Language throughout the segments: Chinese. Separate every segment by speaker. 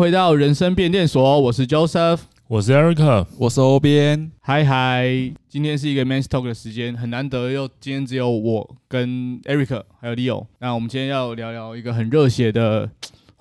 Speaker 1: 回到人生变电所，我是 Joseph，
Speaker 2: 我是 Eric，
Speaker 3: 我是欧边。
Speaker 1: 嗨嗨，今天是一个 Men's Talk 的时间，很难得又今天只有我跟 Eric 还有 Leo。那我们今天要聊聊一个很热血的。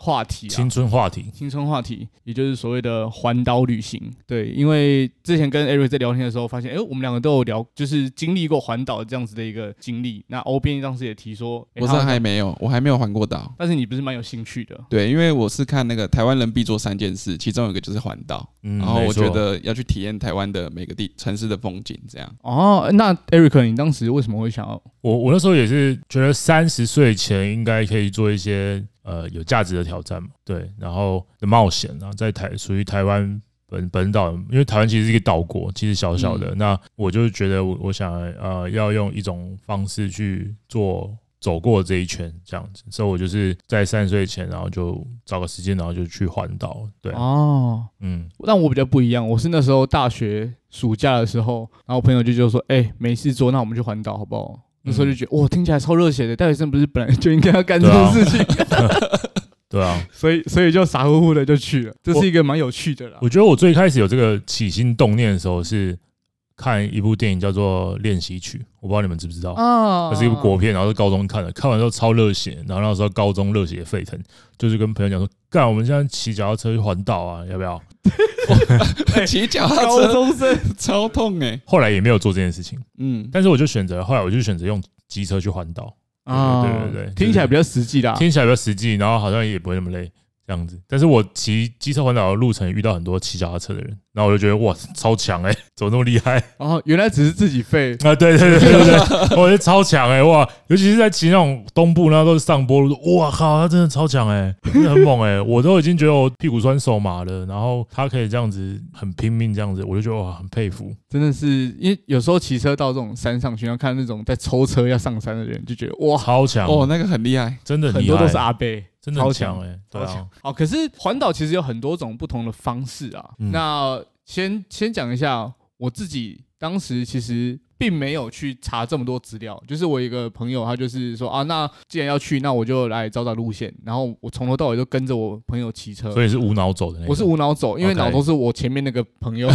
Speaker 1: 话题、啊，
Speaker 2: 青春话题，
Speaker 1: 青春话题，也就是所谓的环岛旅行。对，因为之前跟 Eric 在聊天的时候，发现，哎、欸，我们两个都有聊，就是经历过环岛这样子的一个经历。那欧边当时也提说，
Speaker 3: 欸、我是还没有，我还没有环过岛。
Speaker 1: 但是你不是蛮有兴趣的？
Speaker 3: 对，因为我是看那个台湾人必做三件事，其中有一个就是环岛。嗯，然后我觉得要去体验台湾的每个地城市的风景，这样。
Speaker 1: 哦，那 Eric，你当时为什么会想要？
Speaker 2: 我我那时候也是觉得三十岁前应该可以做一些。呃，有价值的挑战嘛，对，然后的冒险啊，在台属于台湾本本岛，因为台湾其实是一个岛国，其实小小的，嗯、那我就觉得我我想呃要用一种方式去做走过这一圈这样子，所以我就是在三十岁前，然后就找个时间，然后就去环岛，对，
Speaker 1: 哦，嗯，但我比较不一样，我是那时候大学暑假的时候，然后我朋友就就说，哎、欸，没事做，那我们去环岛好不好？那时候就觉得哇，听起来超热血的！大学生不是本来 就应该要干这种事情？
Speaker 2: 对啊，
Speaker 1: 所以所以就傻乎乎的就去了。这是一个蛮有趣的啦。
Speaker 2: 我觉得我最开始有这个起心动念的时候是看一部电影叫做《练习曲》，我不知道你们知不知道哦？那是一部国片，然后是高中看的，看完之后超热血，然后那时候高中热血沸腾，就是跟朋友讲说：“干，我们现在骑脚踏车去环岛啊，要不要？”
Speaker 3: 骑脚踏车，高中生超痛哎！
Speaker 2: 后来也没有做这件事情，嗯，但是我就选择，后来我就选择用机车去环岛啊，对对对，
Speaker 1: 听起来比较实际啦，
Speaker 2: 听起来比较实际，然后好像也不会那么累。这样子，但是我骑机车环岛的路程遇到很多骑脚踏车的人，然后我就觉得哇，超强哎、欸，怎么那么厉害？
Speaker 1: 哦，原来只是自己废
Speaker 2: 啊！对对对对对，我觉得超强哎、欸，哇，尤其是在骑那种东部，然后都是上坡路，哇靠，他真的超强哎、欸，真的很猛哎、欸，我都已经觉得我屁股酸手麻了，然后他可以这样子很拼命这样子，我就觉得哇，很佩服。
Speaker 1: 真的是，因为有时候骑车到这种山上去，要看那种在抽车要上山的人，就觉得哇，
Speaker 2: 超强
Speaker 3: 哦，那个很厉害，
Speaker 2: 真的
Speaker 1: 很多都是阿伯。
Speaker 2: 真的超强哎，超强！
Speaker 1: 好，可是环岛其实有很多种不同的方式啊。嗯、那先先讲一下我自己当时其实。并没有去查这么多资料，就是我一个朋友，他就是说啊，那既然要去，那我就来找找路线，然后我从头到尾都跟着我朋友骑车，
Speaker 2: 所以是无脑走的那。
Speaker 1: 我是无脑走，因为脑都是我前面那个 朋友，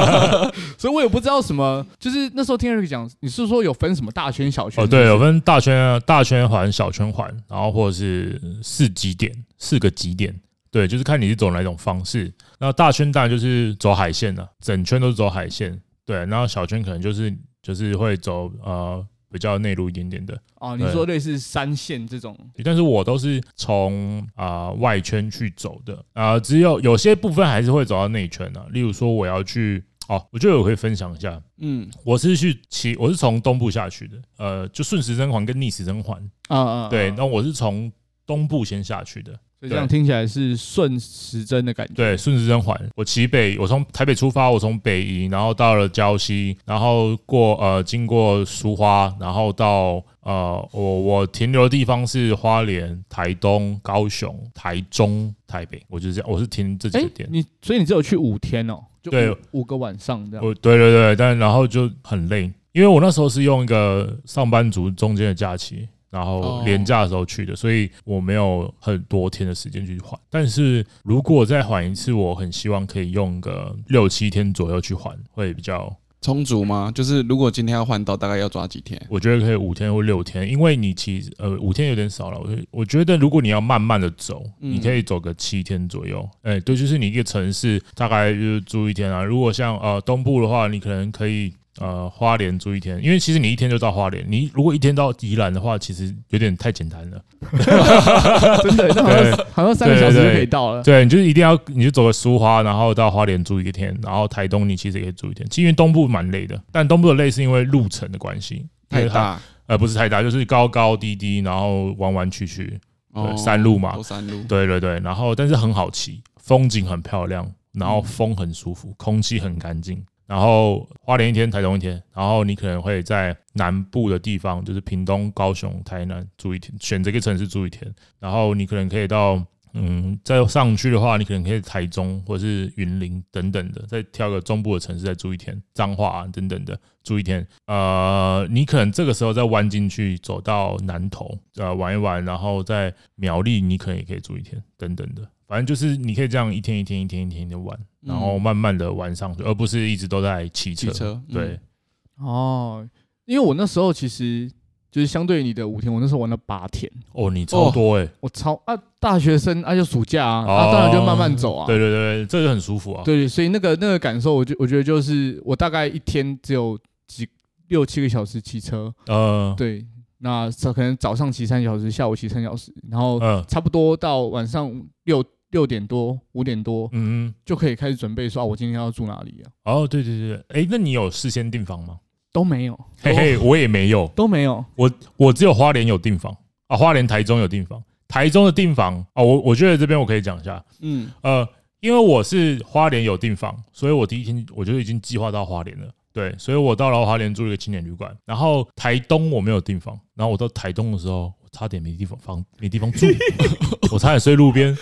Speaker 1: 所以我也不知道什么。就是那时候听 Eric 讲，你是说有分什么大圈小圈？
Speaker 2: 哦，对，有分大圈、大圈环、小圈环，然后或者是四极点、四个极点，对，就是看你是走哪种方式。那大圈当然就是走海线啊，整圈都是走海线。对，然后小圈可能就是就是会走呃比较内陆一点点的
Speaker 1: 哦。你说类似三线这种，
Speaker 2: 但是我都是从啊、呃、外圈去走的啊、呃，只有有些部分还是会走到内圈的、啊。例如说我要去哦，我觉得我可以分享一下，嗯，我是去骑，我是从东部下去的，呃，就顺时针环跟逆时针环啊啊，对，那我是从东部先下去的。
Speaker 1: 所以这样听起来是顺时针的感觉。
Speaker 2: 对，顺时针环。我骑北，我从台北出发，我从北宜，然后到了礁溪，然后过呃经过苏花，然后到呃我我停留的地方是花莲、台东、高雄、台中、台北。我就是这样，我是停这几个点。
Speaker 1: 欸、你所以你只有去五天哦？对，五个晚上这样。
Speaker 2: 对对对，但然后就很累，因为我那时候是用一个上班族中间的假期。然后连假的时候去的，所以我没有很多天的时间去还。但是如果再还一次，我很希望可以用个六七天左右去还，会比较
Speaker 3: 充足吗？就是如果今天要换到，大概要抓几天？
Speaker 2: 我觉得可以五天或六天，因为你其实呃五天有点少了。我我觉得如果你要慢慢的走，你可以走个七天左右。哎，对，就是你一个城市大概就是住一天啊。如果像呃东部的话，你可能可以。呃，花莲住一天，因为其实你一天就到花莲。你如果一天到宜兰的话，其实有点太简单了。
Speaker 1: 真的，好像好像三个小时就可以到了。
Speaker 2: 对，你就是一定要，你就走个苏花，然后到花莲住一个天，然后台东你其实也可以住一天。其实因为东部蛮累的，但东部的累是因为路程的关系，
Speaker 3: 太大，
Speaker 2: 呃，不是太大，就是高高低低，然后弯弯曲曲，对，山路嘛，
Speaker 3: 山路，
Speaker 2: 对对对，然后但是很好骑，风景很漂亮，然后风很舒服，空气很干净。然后花莲一天，台东一天，然后你可能会在南部的地方，就是屏东、高雄、台南住一天，选这个城市住一天。然后你可能可以到，嗯，再上去的话，你可能可以台中或者是云林等等的，再挑个中部的城市再住一天，彰化啊等等的住一天。呃，你可能这个时候再弯进去走到南投，呃，玩一玩，然后在苗栗，你可能也可以住一天，等等的。反正就是你可以这样一天一天一天一天的玩，然后慢慢的玩上去，而不是一直都在骑车。骑车，对。
Speaker 1: 哦，因为我那时候其实就是相对于你的五天，我那时候玩了八天。
Speaker 2: 哦，你超多哎！
Speaker 1: 我超啊，大学生啊，就暑假啊，啊，当然就慢慢走啊。
Speaker 2: 对对对，这就很舒服啊。
Speaker 1: 对，所以那个那个感受，我就我觉得就是我大概一天只有几六七个小时骑车。呃，对。那可能早上骑三小时，下午骑三小时，然后差不多到晚上六六点多五点多，嗯，就可以开始准备说，我今天要住哪里啊？
Speaker 2: 哦，对对对，哎，那你有事先订房吗？
Speaker 1: 都没有，
Speaker 2: 嘿嘿，我也没有，
Speaker 1: 都没有，
Speaker 2: 我我只有花莲有订房。啊，花莲台中有订房，台中的订房啊，我我觉得这边我可以讲一下，嗯。呃，因为我是花莲有订房，所以我第一天我就已经计划到花莲了。对，所以我到了花莲住了一个青年旅馆，然后台东我没有订房，然后我到台东的时候，我差点没地方房，没地方住，我差点睡路边。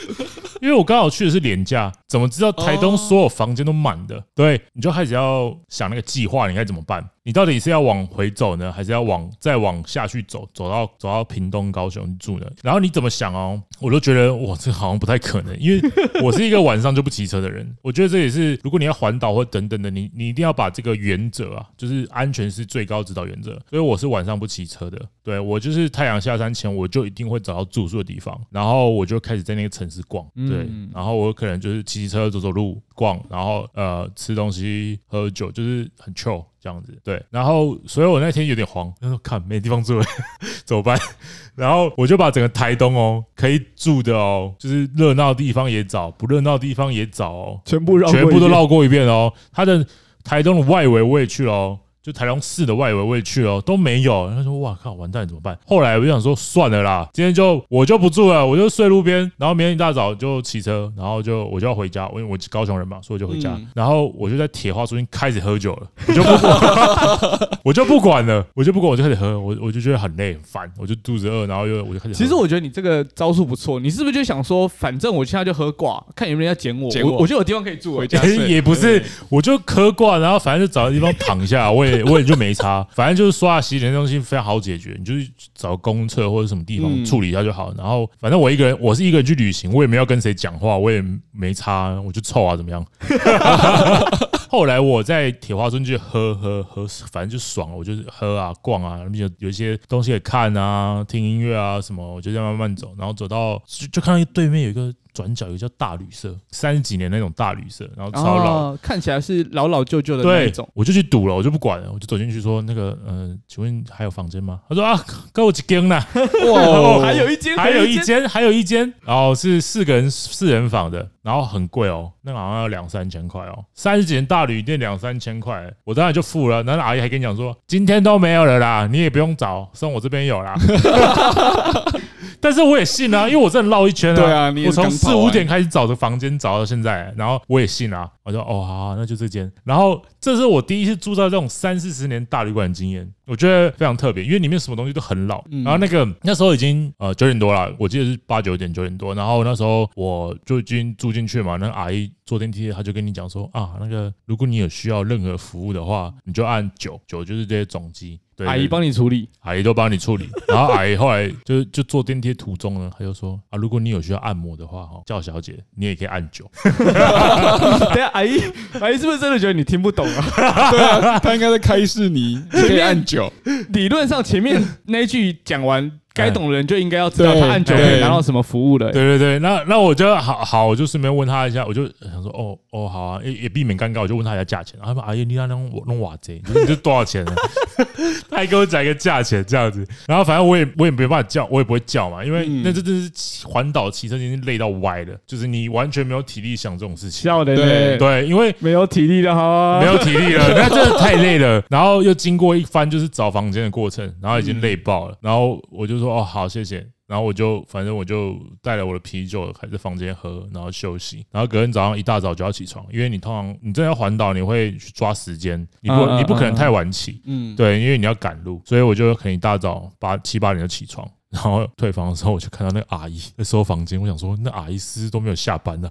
Speaker 2: 因为我刚好去的是廉价，怎么知道台东所有房间都满的？对，你就开始要想那个计划，你该怎么办？你到底是要往回走呢，还是要往再往下去走，走到走到屏东、高雄住呢？然后你怎么想哦？我都觉得我，这好像不太可能，因为我是一个晚上就不骑车的人。我觉得这也是，如果你要环岛或等等的，你你一定要把这个原则啊，就是安全是最高指导原则。所以我是晚上不骑车的。对，我就是太阳下山前，我就一定会找到住宿的地方，然后我就开始在那个城市逛。对，然后我可能就是骑骑车、走走路、逛，然后呃吃东西、喝酒，就是很 chill。这样子对，然后所以我那天有点慌，他说看没地方住了，怎么办？然后我就把整个台东哦，可以住的哦，就是热闹的地方也找，不热闹的地方也找哦，
Speaker 1: 全部绕
Speaker 2: 全部都绕过一遍哦。它的台东的外围我也去了哦。就台中市的外围我也去了，都没有。他说：“哇靠，完蛋怎么办？”后来我就想说：“算了啦，今天就我就不住了，我就睡路边。然后明天一大早就骑车，然后就我就要回家，因为我高雄人嘛，所以我就回家。然后我就在铁花中心开始喝酒了，我就不管，我就不管了，我就不管，我就开始喝。我我就觉得很累很烦，我就肚子饿，然后又我就开始。
Speaker 1: 其实我觉得你这个招数不错，你是不是就想说，反正我现在就喝挂，看有没有人要 捡我，我我就有地方可以住。回家
Speaker 2: 也不是，我就喝挂，然后反正就找个地方躺下，我也我也就没差。反正就是刷牙洗脸的东西非常好解决，你就是找公厕或者什么地方处理一下就好。然后反正我一个人，我是一个人去旅行，我也没有跟谁讲话，我也没差，我就臭啊怎么样？后来我在铁花村就喝喝喝，反正就爽了，我就是喝啊逛啊，有有一些东西可以看啊，听音乐啊什么，我就这样慢慢走，然后走到就就看到对面有一个。转角有个叫大旅社，三十几年那种大旅社，然后超老，
Speaker 1: 哦，看起来是老老旧旧的那种。
Speaker 2: 我就去赌了，我就不管了，我就走进去说：“那个，嗯、呃，请问还有房间吗？”他说：“啊，够几间呢？
Speaker 1: 哇，还有一间，
Speaker 2: 还有一间，还有一间，然后是四个人四人房的，然后很贵哦，那个好像要两三千块哦，三十几年大旅店两三千块，我当然就付了。然后阿姨还跟你讲说：今天都没有了啦，你也不用找，剩我这边有啦。” 但是我也信啊，因为我真的绕一圈啊。
Speaker 3: 对啊，
Speaker 2: 我从四五点开始找的房间，找到现在，然后我也信啊。我说哦，好，好，那就这间。然后这是我第一次住到这种三四十年大旅馆的经验，我觉得非常特别，因为里面什么东西都很老。然后那个那时候已经呃九点多了，我记得是八九点九点多。然后那时候我就已经住进去嘛，那阿姨坐电梯，她就跟你讲说啊，那个如果你有需要任何服务的话，你就按九九，就是这些总机。对，
Speaker 1: 阿姨帮你处理，
Speaker 2: 阿姨都帮你处理。然后阿姨后来就就坐电梯途中呢，她就说啊，如果你有需要按摩的话，哈，叫小姐，你也可以按九。
Speaker 1: 等下。阿姨，阿姨是不是真的觉得你听不懂啊？
Speaker 3: 对啊，她应该在开示你，你可以按九。
Speaker 1: 理论上前面那句讲完。该懂的人就应该要知道他按九可以拿到什么服务的。
Speaker 2: 对对对，那那我觉得好好，我就顺便问他一下，我就想说，哦哦，好啊，也也避免尴尬，我就问他一下价钱。然后他说，阿姨，你那弄弄瓦贼，你这多少钱呢？他还给我讲一个价钱这样子。然后反正我也我也没办法叫，我也不会叫嘛，因为那这真是环岛骑车已经累到歪了，就是你完全没有体力想这种事情。
Speaker 1: 笑的
Speaker 2: 对对，因为
Speaker 1: 没有体力的哈，
Speaker 2: 没有体力了，那真的太累了。然后又经过一番就是找房间的过程，然后已经累爆了。然后我就说。哦，好，谢谢。然后我就反正我就带了我的啤酒，还在房间喝，然后休息。然后隔天早上一大早就要起床，因为你通常你真的要环岛，你会去抓时间，你不你不可能太晚起，嗯，对，因为你要赶路，所以我就可能一大早八七八点就起床。然后退房的时候，我就看到那个阿姨 在收房间。我想说，那阿姨是都没有下班 呢，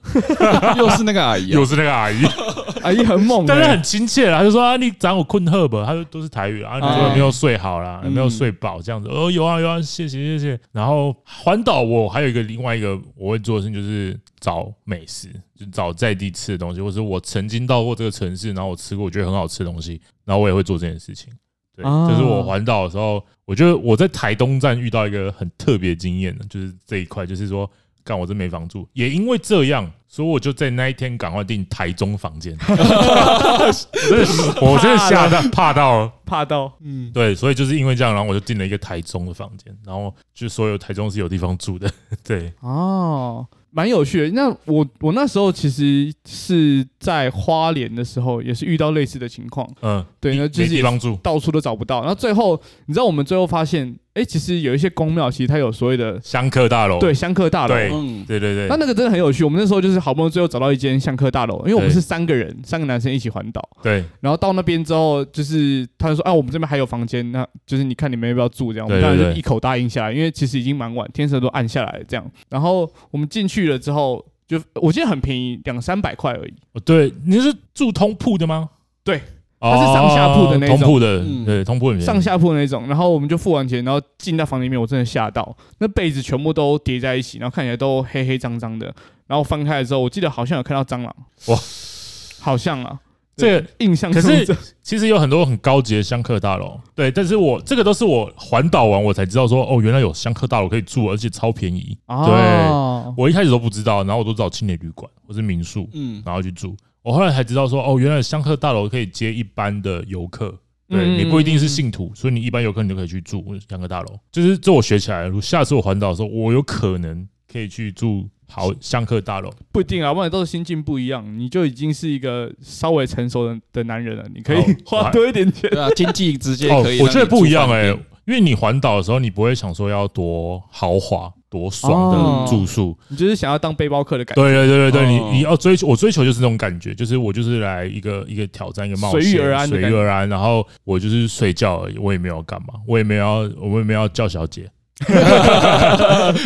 Speaker 3: 又是那个阿姨，
Speaker 2: 又是那个阿姨，
Speaker 1: 阿姨很猛，
Speaker 2: 但是很亲切。他就说啊，你早有困赫吧？他说都是台语啊，你说有没有睡好啦，有没有睡饱这样子？哦，有啊有啊，谢谢谢谢。然后环岛我还有一个另外一个我会做的事情，就是找美食，就找在地吃的东西，或者我曾经到过这个城市，然后我吃过我觉得很好吃的东西，然后我也会做这件事情。对，就是我环岛的时候，我觉得我在台东站遇到一个很特别经验的，就是这一块，就是说，干我真没房住，也因为这样，所以我就在那一天赶快订台中房间。我真的吓到，怕到了，
Speaker 1: 怕到，嗯，
Speaker 2: 对，所以就是因为这样，然后我就订了一个台中的房间，然后就所有台中是有地方住的，对，
Speaker 1: 哦。蛮有趣的。那我我那时候其实是在花莲的时候，也是遇到类似的情况。嗯，对，那就是到处都找不到。然后最后，你知道我们最后发现。哎、欸，其实有一些宫庙，其实它有所谓的
Speaker 2: 香客大楼，
Speaker 1: 对，香客大楼，
Speaker 2: 对，对对对。
Speaker 1: 那那个真的很有趣。我们那时候就是好不容易最后找到一间香客大楼，因为我们是三个人，三个男生一起环岛。
Speaker 2: 对。
Speaker 1: 然后到那边之后，就是他就说：“哎、啊，我们这边还有房间，那就是你看你们要不要住？”这样，我们当然就一口答应下来，因为其实已经蛮晚，天色都暗下来了。这样，然后我们进去了之后，就我记得很便宜，两三百块而已。
Speaker 2: 哦对，你是住通铺的吗？
Speaker 1: 对。它是上下铺的那种，
Speaker 2: 通铺的，对，通铺
Speaker 1: 上下铺的那种。然后我们就付完钱，然后进到房里面，我真的吓到，那被子全部都叠在一起，然后看起来都黑黑脏脏的。然后翻开的时候，我记得好像有看到蟑螂，哇，好像啊，
Speaker 2: 这个
Speaker 1: 印象。
Speaker 2: 可是其实有很多很高级的香客大楼，对，但是我这个都是我环岛完我才知道说，哦，原来有香客大楼可以住，而且超便宜。对，我一开始都不知道，然后我都找青年旅馆或是民宿，嗯，然后去住。我后来才知道说，哦，原来香客大楼可以接一般的游客，对，你不一定是信徒，所以你一般游客你就可以去住香客大楼。就是这我学起来了，如下次我环岛的时候，我有可能可以去住好香客大楼。
Speaker 1: 不一定啊，不然都是心境不一样，你就已经是一个稍微成熟的的男人了，你可以 花多一点钱，
Speaker 3: 对啊，经济直接可以。
Speaker 2: 我觉得不一样哎，因为你环岛的时候，你不会想说要多豪华。多爽的住宿，哦！
Speaker 1: 你就是想要当背包客的感觉。
Speaker 2: 对对对对对，你你要追求，我追求就是这种感觉，就是我就是来一个一个挑战，一个冒险，随遇而安，随遇而安。然后我就是睡觉而已，我也没有干嘛，我也没有要，我也没有叫小姐，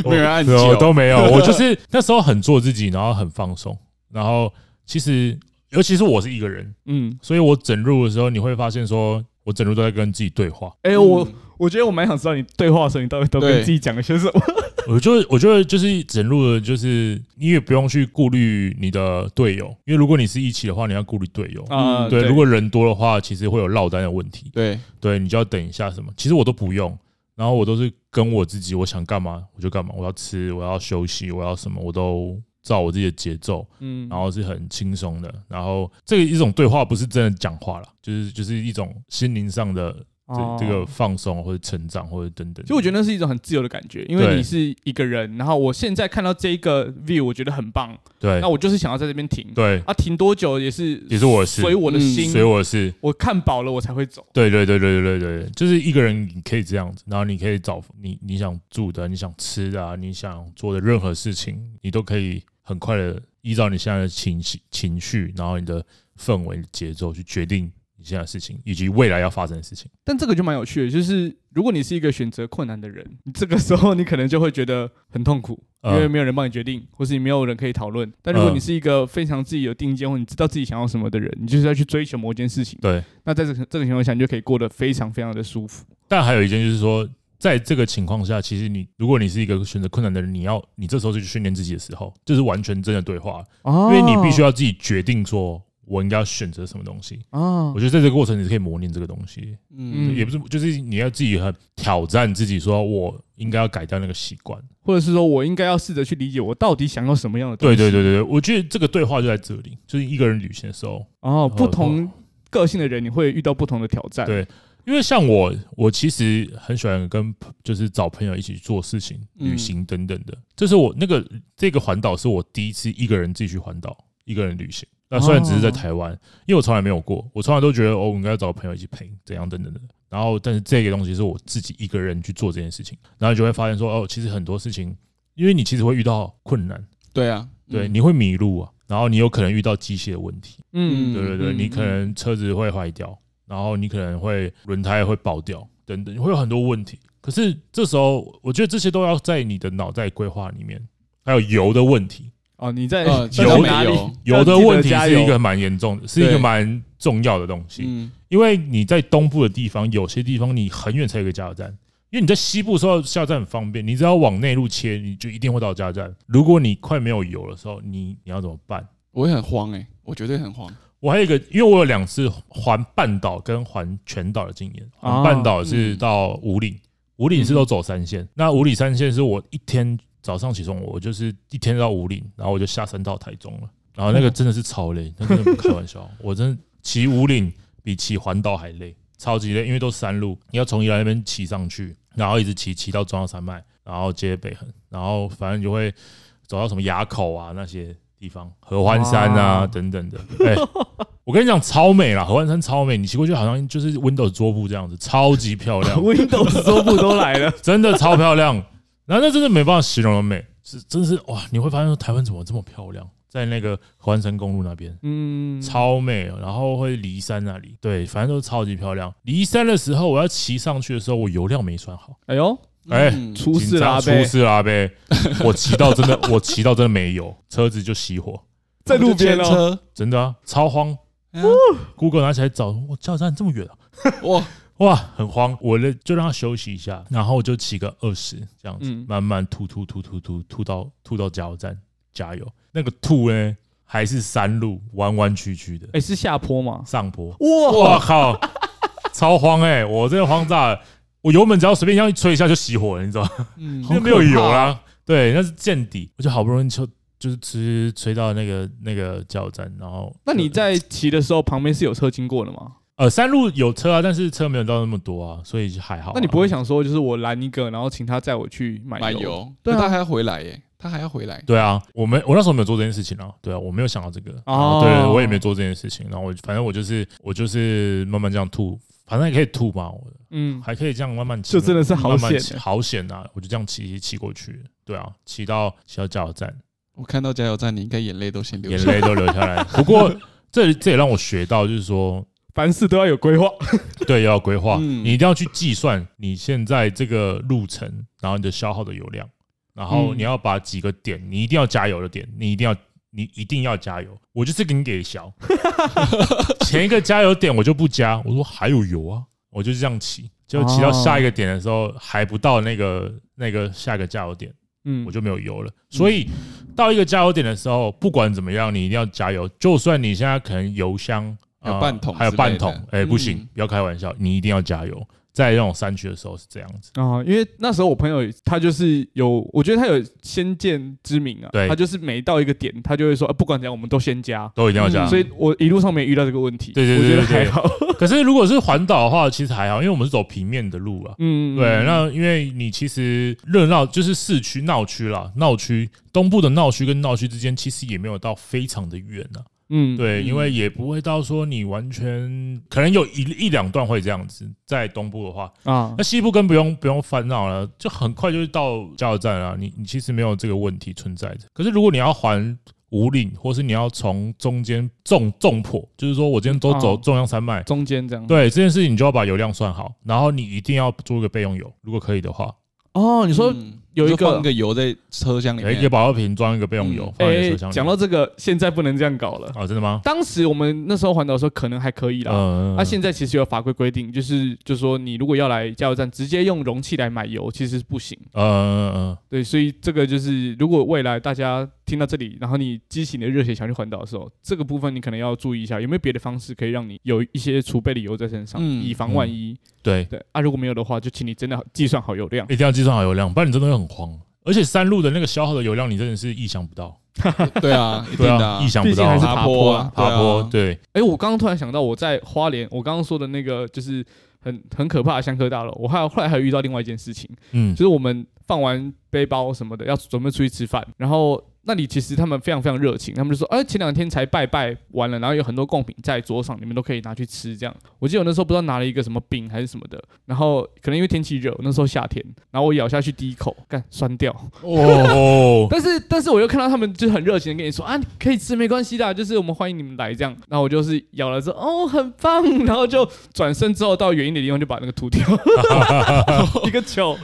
Speaker 3: 没有按 钮
Speaker 2: 都没有。我就是那时候很做自己，然后很放松。然后其实，尤其是我是一个人，嗯，所以我整路的时候，你会发现说我整路都在跟自己对话。
Speaker 1: 哎、欸，我我觉得我蛮想知道你对话的时候，你到底都跟自己讲了些什么。
Speaker 2: 我就我觉得就是整路的，就是你也不用去顾虑你的队友，因为如果你是一起的话，你要顾虑队友啊。对，如果人多的话，其实会有落单的问题。
Speaker 3: 对
Speaker 2: 对，你就要等一下什么。其实我都不用，然后我都是跟我自己，我想干嘛我就干嘛，我要吃，我要休息，我要什么，我都照我自己的节奏。嗯，然后是很轻松的。然后这个一种对话不是真的讲话了，就是就是一种心灵上的。这这个放松或者成长或者等等，
Speaker 1: 其实我觉得那是一种很自由的感觉，因为你是一个人，然后我现在看到这一个 view，我觉得很棒，
Speaker 2: 对，
Speaker 1: 那我就是想要在这边停，
Speaker 2: 对，
Speaker 1: 啊，停多久也是
Speaker 2: 也是我
Speaker 1: 随我的心，
Speaker 2: 随我的事，
Speaker 1: 我看饱了我才会走，
Speaker 2: 对对对对对对对，就是一个人你可以这样子，然后你可以找你你想住的、你想吃的、啊、你想做的任何事情，你都可以很快的依照你现在的情绪情绪，然后你的氛围节奏去决定。你现在的事情，以及未来要发生的事情，
Speaker 1: 但这个就蛮有趣的，就是如果你是一个选择困难的人，你这个时候你可能就会觉得很痛苦，因为没有人帮你决定，或是你没有人可以讨论。但如果你是一个非常自己有定见，或你知道自己想要什么的人，你就是要去追求某一件事情。
Speaker 2: 对，
Speaker 1: 那在这个这个情况下，你就可以过得非常非常的舒服。
Speaker 2: 但还有一件就是说，在这个情况下，其实你如果你是一个选择困难的人，你要你这时候就去训练自己的时候，就是完全真的对话，因为你必须要自己决定说。我应该要选择什么东西啊？我觉得在这个过程你是可以磨练这个东西，嗯，也不是，就是你要自己很挑战自己，说我应该要改掉那个习惯，
Speaker 1: 或者是说我应该要试着去理解我到底想要什么样的东西。
Speaker 2: 对对对对，我觉得这个对话就在这里，就是一个人旅行的时候
Speaker 1: 哦，不同个性的人你会遇到不同的挑战。
Speaker 2: 对，因为像我，我其实很喜欢跟就是找朋友一起做事情、旅行等等的。这是我那个这个环岛是我第一次一个人自己去环岛，一个人旅行。那虽然只是在台湾，因为我从来没有过，我从来都觉得哦，我应该要找朋友一起陪，怎样等等的。然后，但是这个东西是我自己一个人去做这件事情，然后就会发现说哦，其实很多事情，因为你其实会遇到困难，
Speaker 3: 对啊，
Speaker 2: 对，你会迷路啊，然后你有可能遇到机械的问题，嗯，对对对，你可能车子会坏掉，然后你可能会轮胎会爆掉。等等，会有很多问题。可是这时候，我觉得这些都要在你的脑袋规划里面。还有油的问题
Speaker 1: 哦，你在
Speaker 2: 油油油的问题是一个蛮严重的，是一个蛮重要的东西。嗯，因为你在东部的地方，有些地方你很远才有个加油站，因为你在西部说加油站很方便，你只要往内陆切，你就一定会到加油站。如果你快没有油的时候，你你要怎么办？
Speaker 3: 我会很慌哎，我绝对很慌。
Speaker 2: 我还有一个，因为我有两次环半岛跟环全岛的经验，环半岛是到五岭。五岭是都走三线，那五岭三线是我一天早上起床，我就是一天到五岭，然后我就下山到台中了，然后那个真的是超累，那真的不开玩笑，我真的骑五岭比骑环岛还累，超级累，因为都是山路，你要从宜兰那边骑上去，然后一直骑骑到中央山脉，然后接北横，然后反正就会走到什么垭口啊那些地方，合欢山啊等等的，哎。我跟你讲，超美啦！合欢山超美，你骑过去好像就是 Windows 桌布这样子，超级漂亮。
Speaker 1: Windows 桌布都来了，
Speaker 2: 真的超漂亮。然后那真的没办法形容的美，是真的是哇！你会发现说台湾怎么这么漂亮，在那个合欢山公路那边，嗯，超美。然后会离山那里，对，反正都超级漂亮。离山的时候，我要骑上去的时候，我油量没算好。
Speaker 1: 哎呦，
Speaker 2: 哎，
Speaker 1: 出事啦，
Speaker 2: 出事啦呗！我骑到真的，我骑到真的没油，车子就熄火，
Speaker 1: 在路边哦，
Speaker 2: 真的啊，超慌。Google 拿起来找，我加油站这么远啊！哇哇，很慌，我呢就让他休息一下，然后我就骑个二十这样子，慢慢吐吐吐吐吐吐到吐到加油站加油。那个吐呢还是山路，弯弯曲曲的。
Speaker 1: 哎，是下坡吗？
Speaker 2: 上坡。哇我靠，超慌哎！我这个慌炸了，我油门只要随便这样一吹一下就熄火了，你知道吗？嗯，因为没有油啦。对，那是见底，我就好不容易就。就是吹吹到那个那个加油站，然后
Speaker 1: 那你在骑的时候，旁边是有车经过的吗？
Speaker 2: 呃，山路有车啊，但是车没有到那么多啊，所以就还好。
Speaker 1: 那你不会想说，就是我拦一个，然后请他载我去买油？买油
Speaker 3: 对、啊，他还要回来耶，他还要回来。
Speaker 2: 对啊，我没我那时候没有做这件事情啊，对啊，我没有想到这个。哦，对，我也没做这件事情。然后我反正我就是我就是慢慢这样吐，反正也可以吐嘛，我嗯，还可以这样慢慢骑，
Speaker 1: 就真的是好险，
Speaker 2: 好险啊！我就这样骑骑过去，对啊，骑到骑到加油站。
Speaker 3: 我看到加油站，你应该眼泪都先流，
Speaker 2: 眼泪都流下来。不过 这这也让我学到，就是说
Speaker 1: 凡事都要有规划，
Speaker 2: 对，要有规划。你一定要去计算你现在这个路程，然后你的消耗的油量，然后你要把几个点，你一定要加油的点，你一定要你一定要加油。我就是给你给小，前一个加油点我就不加，我说还有油啊，我就这样骑，就骑到下一个点的时候还不到那个那个下一个加油点。嗯，我就没有油了，所以到一个加油点的时候，不管怎么样，你一定要加油。就算你现在可能油箱
Speaker 3: 有半桶，
Speaker 2: 还有半桶，哎，不行，不要开玩笑，你一定要加油。在那种山区的时候是这样子
Speaker 1: 啊，因为那时候我朋友他就是有，我觉得他有先见之明啊，对，他就是每到一个点，他就会说，不管怎样，我们都先加，
Speaker 2: 都一定要加。
Speaker 1: 所以我一路上没遇到这个问题，
Speaker 2: 对对对对，还好。可是如果是环岛的话，其实还好，因为我们是走平面的路啊，嗯，对。那因为你其实热闹就是市区闹区啦，闹区东部的闹区跟闹区之间其实也没有到非常的远啊。嗯，对，因为也不会到说你完全可能有一一两段会这样子，在东部的话啊，那西部更不用不用烦恼了，就很快就到加油站了。你你其实没有这个问题存在着。可是如果你要环五岭，或是你要从中间纵纵破，就是说我今天都走中央山脉
Speaker 1: 中间这样，
Speaker 2: 对这件事情，你就要把油量算好，然后你一定要做一个备用油，如果可以的话。
Speaker 1: 哦，你说。有一个
Speaker 3: 放个油在车厢里面，
Speaker 2: 有一个保乐瓶装一个备用油放在车厢里。
Speaker 1: 讲到这个，现在不能这样搞了。
Speaker 2: 啊，真的吗？
Speaker 1: 当时我们那时候环岛的时候可能还可以啦。嗯。那现在其实有法规规定，就是就是说你如果要来加油站直接用容器来买油，其实是不行。嗯嗯嗯。对，所以这个就是如果未来大家听到这里，然后你激起你的热血想去环岛的时候，这个部分你可能要注意一下，有没有别的方式可以让你有一些储备的油在身上，以防万一。
Speaker 2: 对
Speaker 1: 对。啊，如果没有的话，就请你真的计算好油量，
Speaker 2: 一定要计算好油量，不然你真的会很慌。而且山路的那个消耗的油量，你真的是意想不到。
Speaker 3: 对 啊，对啊，
Speaker 2: 意想不到。
Speaker 1: 还是爬坡啊，
Speaker 2: 爬坡。对。
Speaker 1: 哎，我刚刚突然想到，我在花莲，我刚刚说的那个就是很很可怕的香科大楼。我还有后来还有遇到另外一件事情，嗯，就是我们放完背包什么的，要准备出去吃饭，然后那里其实他们非常非常热情，他们就说，哎，前两天才拜拜完了，然后有很多贡品在桌上，你们都可以拿去吃。这样，我记得我那时候不知道拿了一个什么饼还是什么的，然后可能因为天气热，那时候夏天，然后我咬下去第一口，干酸掉。哦，但是但是我又看到他们就很热情的跟你说啊，可以吃没关系的，就是我们欢迎你们来这样。然后我就是咬了之后，哦，很棒，然后就转身之后到远一点的地方就把那个吐掉，一个球。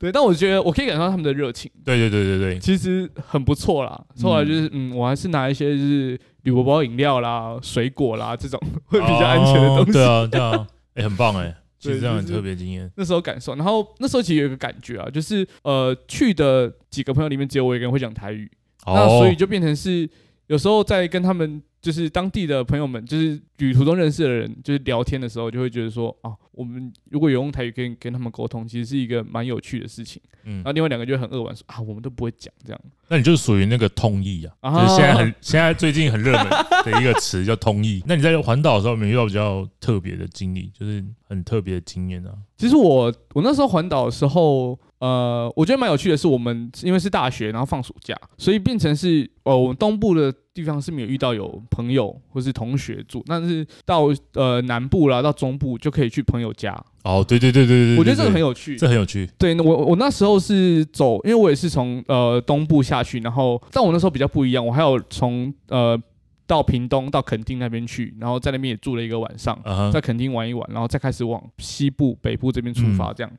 Speaker 1: 对，但我觉得我可以感受到他们的热情。
Speaker 2: 对对对对对，
Speaker 1: 其实很不错啦。后来就是，嗯，我还是拿一些就是铝箔包饮料啦、水果啦这种 会比较安全的东西。
Speaker 2: 对啊，对啊，哎，很棒哎，其实这样很特别经验。
Speaker 1: 那时候感受，然后那时候其实有一个感觉啊，就是呃，去的几个朋友里面只有我一个人会讲台语，那所以就变成是有时候在跟他们。就是当地的朋友们，就是旅途中认识的人，就是聊天的时候，就会觉得说啊，我们如果有用台语跟跟他们沟通，其实是一个蛮有趣的事情。嗯，然后另外两个就很扼腕说啊，我们都不会讲这样。
Speaker 2: 那你就是属于那个通译啊，啊就是现在很现在最近很热门的一个词叫通译。那你在环岛的时候有没有遇到比较特别的经历，就是很特别的经验啊？
Speaker 1: 其实我我那时候环岛的时候。呃，我觉得蛮有趣的是，我们因为是大学，然后放暑假，所以变成是呃，我们东部的地方是没有遇到有朋友或是同学住，但是到呃南部啦，到中部就可以去朋友家。
Speaker 2: 哦，对对对对对，
Speaker 1: 我觉得这个很有趣，
Speaker 2: 这很有趣。
Speaker 1: 对，我我那时候是走，因为我也是从呃东部下去，然后但我那时候比较不一样，我还有从呃到屏东到垦丁那边去，然后在那边也住了一个晚上，在垦丁玩一玩，然后再开始往西部、北部这边出发，这样。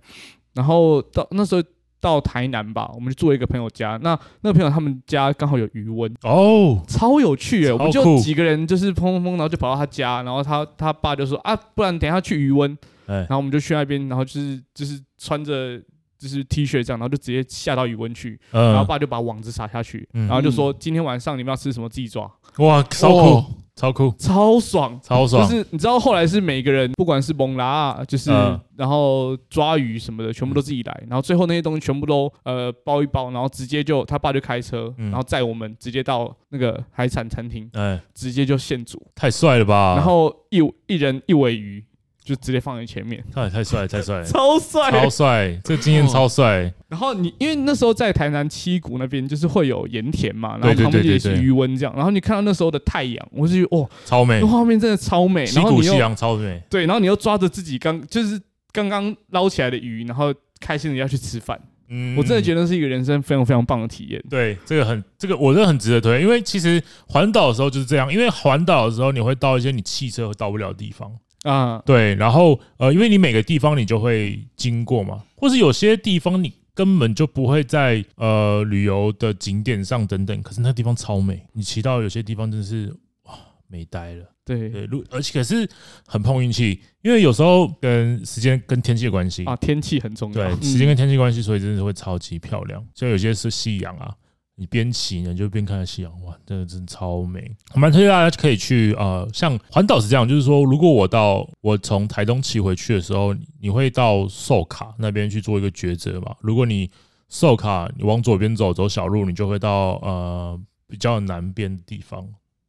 Speaker 1: 然后到那时候到台南吧，我们就住了一个朋友家。那那个朋友他们家刚好有余温哦，超有趣诶，我们就几个人就是砰砰砰，然后就跑到他家，然后他他爸就说啊，不然等一下去余温。然后我们就去那边，然后就是就是穿着就是 T 恤这样，然后就直接下到鱼温去。然后爸就把网子撒下去，然后就说今天晚上你们要吃什么自己抓。
Speaker 2: 哇，超酷！超酷，
Speaker 1: 超爽，
Speaker 2: 超爽！
Speaker 1: 就是你知道，后来是每个人，不管是蒙拉，就是、嗯、然后抓鱼什么的，全部都自己来。然后最后那些东西全部都呃包一包，然后直接就他爸就开车，嗯、然后载我们直接到那个海产餐厅，哎、嗯，直接就现煮，
Speaker 2: 太帅了吧！
Speaker 1: 然后一一人一尾鱼。就直接放在前面，
Speaker 2: 太太帅，太帅，
Speaker 1: 超帅，
Speaker 2: 超帅，这个经验超帅。
Speaker 1: 然后你因为那时候在台南七股那边，就是会有盐田嘛，然后旁边也是余温这样。然后你看到那时候的太阳，我就觉得哇，
Speaker 2: 超美，
Speaker 1: 那画面真的超美。
Speaker 2: 七股夕阳超美，
Speaker 1: 对，然后你又抓着自己刚就是刚刚捞起来的鱼，然后开心的要去吃饭。嗯，我真的觉得是一个人生非常非常棒的体验。
Speaker 2: 对，这个很，这个我真的很值得推，因为其实环岛的时候就是这样，因为环岛的时候你会到一些你汽车到不了的地方。啊，对，然后呃，因为你每个地方你就会经过嘛，或是有些地方你根本就不会在呃旅游的景点上等等，可是那地方超美，你骑到有些地方真的是哇美呆了。
Speaker 1: 对。
Speaker 2: 对，路而且可是很碰运气，因为有时候跟时间跟天气的关系。
Speaker 1: 啊，天气很重要，
Speaker 2: 对，时间跟天气关系，所以真的是会超级漂亮，像有些是夕阳啊。你边骑呢，就边看夕阳，哇，真的真的超美。我蛮推荐大家可以去，呃，像环岛是这样，就是说，如果我到我从台东骑回去的时候，你会到寿卡那边去做一个抉择嘛？如果你寿卡你往左边走，走小路，你就会到呃比较南边的地方，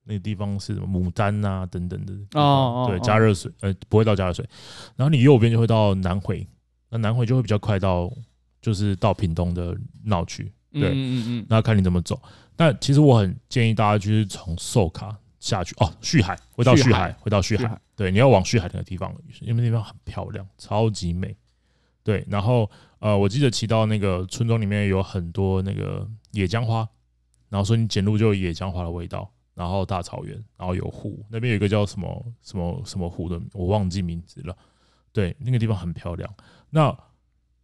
Speaker 2: 那个地方是什么牡丹啊等等的哦，哦，对，加热水，呃，不会到加热水。然后你右边就会到南回，那南回就会比较快到，就是到屏东的闹区。对，嗯嗯嗯，那看你怎么走。那其实我很建议大家就是从寿卡下去哦，旭海，回到旭海，回到旭海。对，你要往旭海那个地方，因为那地方很漂亮，超级美。对，然后呃，我记得骑到那个村庄里面有很多那个野姜花，然后说你捡路就有野姜花的味道。然后大草原，然后有湖，那边有一个叫什么什么什么湖的，我忘记名字了。对，那个地方很漂亮。那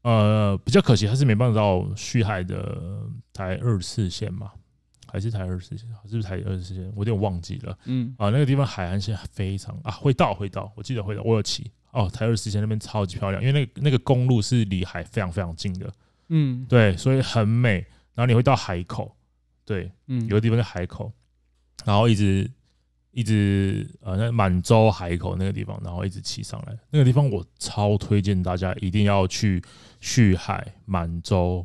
Speaker 2: 呃，比较可惜，还是没办法到旭海的台二十四线嘛？还是台二十四线？是不是台二十四线？我有点忘记了。嗯，啊，那个地方海岸线非常啊，会到会到，我记得会到，我有骑哦。台二十四线那边超级漂亮，因为那个那个公路是离海非常非常近的。嗯，对，所以很美。然后你会到海口，对，嗯，有个地方叫海口，然后一直。一直呃，那满洲海口那个地方，然后一直骑上来，那个地方我超推荐大家一定要去旭海满洲，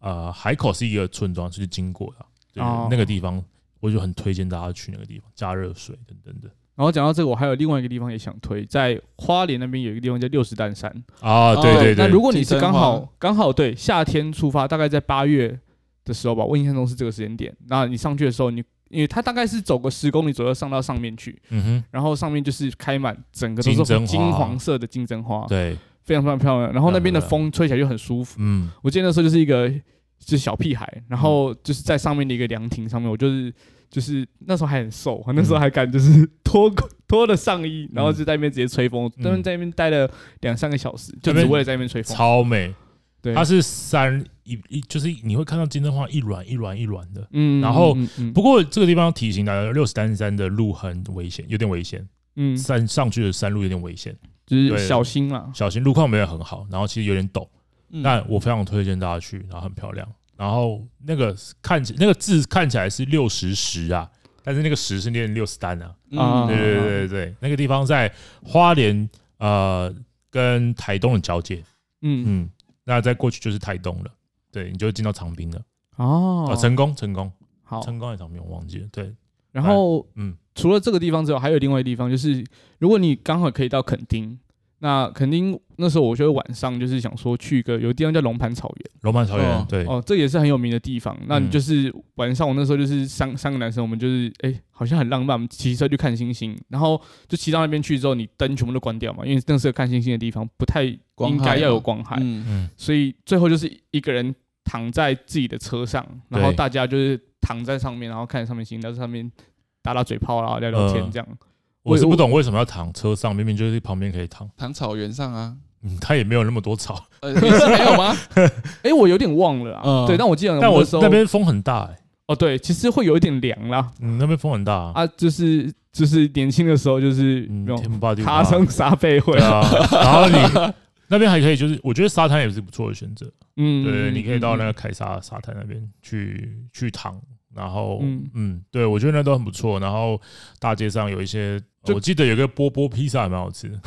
Speaker 2: 呃，海口是一个村庄，是经过的，对，那个地方我就很推荐大家去那个地方加热水等等的。
Speaker 1: 然后讲到这个，我还有另外一个地方也想推，在花莲那边有一个地方叫六十担山
Speaker 2: 啊，对对对。
Speaker 1: 那如果你是刚好刚好对夏天出发，大概在八月。的时候吧，我印象中是这个时间点。那你上去的时候，你因为它大概是走个十公里左右上到上面去，
Speaker 2: 嗯哼，
Speaker 1: 然后上面就是开满整个都是金黄色的金针花，
Speaker 2: 对，
Speaker 1: 非常非常漂亮。然后那边的风吹起来就很舒服。
Speaker 2: 嗯，
Speaker 1: 我记得那时候就是一个就是小屁孩，然后就是在上面的一个凉亭上面，我就是就是那时候还很瘦，那时候还敢就是脱脱了上衣，然后就在那边直接吹风，他们在那边待了两三个小时，就只为了在那边吹风，
Speaker 2: 超美。
Speaker 1: 对，
Speaker 2: 它是山一一，就是你会看到金针花一软一软一软的，
Speaker 1: 嗯，
Speaker 2: 然后不过这个地方提醒大家，六十担山的路很危险，有点危险，嗯，山上去的山路有点危险，
Speaker 1: 就是小心啦，
Speaker 2: 小心，路况没有很好，然后其实有点陡，但我非常推荐大家去，然后很漂亮，然后那个看起那个字看起来是六十十啊，但是那个十是念六十担啊，啊，对对对对对，那个地方在花莲呃跟台东的交界，嗯。嗯。那再过去就是台东了，对，你就会进到长滨了。哦，成功，成功，好，成功还是长滨，我忘记了。对，
Speaker 1: 然后，嗯，除了这个地方之外，还有另外一个地方，就是如果你刚好可以到垦丁。那垦丁那时候，我就会晚上就是想说去一个有个地方叫龙盘草原。
Speaker 2: 龙盘草原，对，
Speaker 1: 哦，这也是很有名的地方。那你就是晚上，我那时候就是三三个男生，我们就是哎，好像很浪漫，我们骑车去看星星，然后就骑到那边去之后，你灯全部都关掉嘛，因为那是个看星星的地方，不太应该要有光害。嗯嗯。所以最后就是一个人躺在自己的车上，然后大家就是躺在上面，然后看上面星，在上面打打嘴炮啦，聊聊天这样。
Speaker 2: 我是不懂为什么要躺车上，明明就是旁边可以躺。
Speaker 3: 躺草原上啊，
Speaker 2: 嗯，它也没有那么多草，
Speaker 3: 呃，也是没有吗？
Speaker 1: 哎，我有点忘了啊。对，但我记得，
Speaker 2: 但我那边风很大哎。
Speaker 1: 哦，对，其实会有一点凉啦。
Speaker 2: 嗯，那边风很大
Speaker 1: 啊，就是就是年轻的时候就是爬山沙背会啊，
Speaker 2: 然后你那边还可以，就是我觉得沙滩也是不错的选择。嗯，对，你可以到那个凯撒沙滩那边去去躺。然后，嗯嗯，对，我觉得那都很不错。然后大街上有一些，我记得有个波波披萨还蛮好吃的。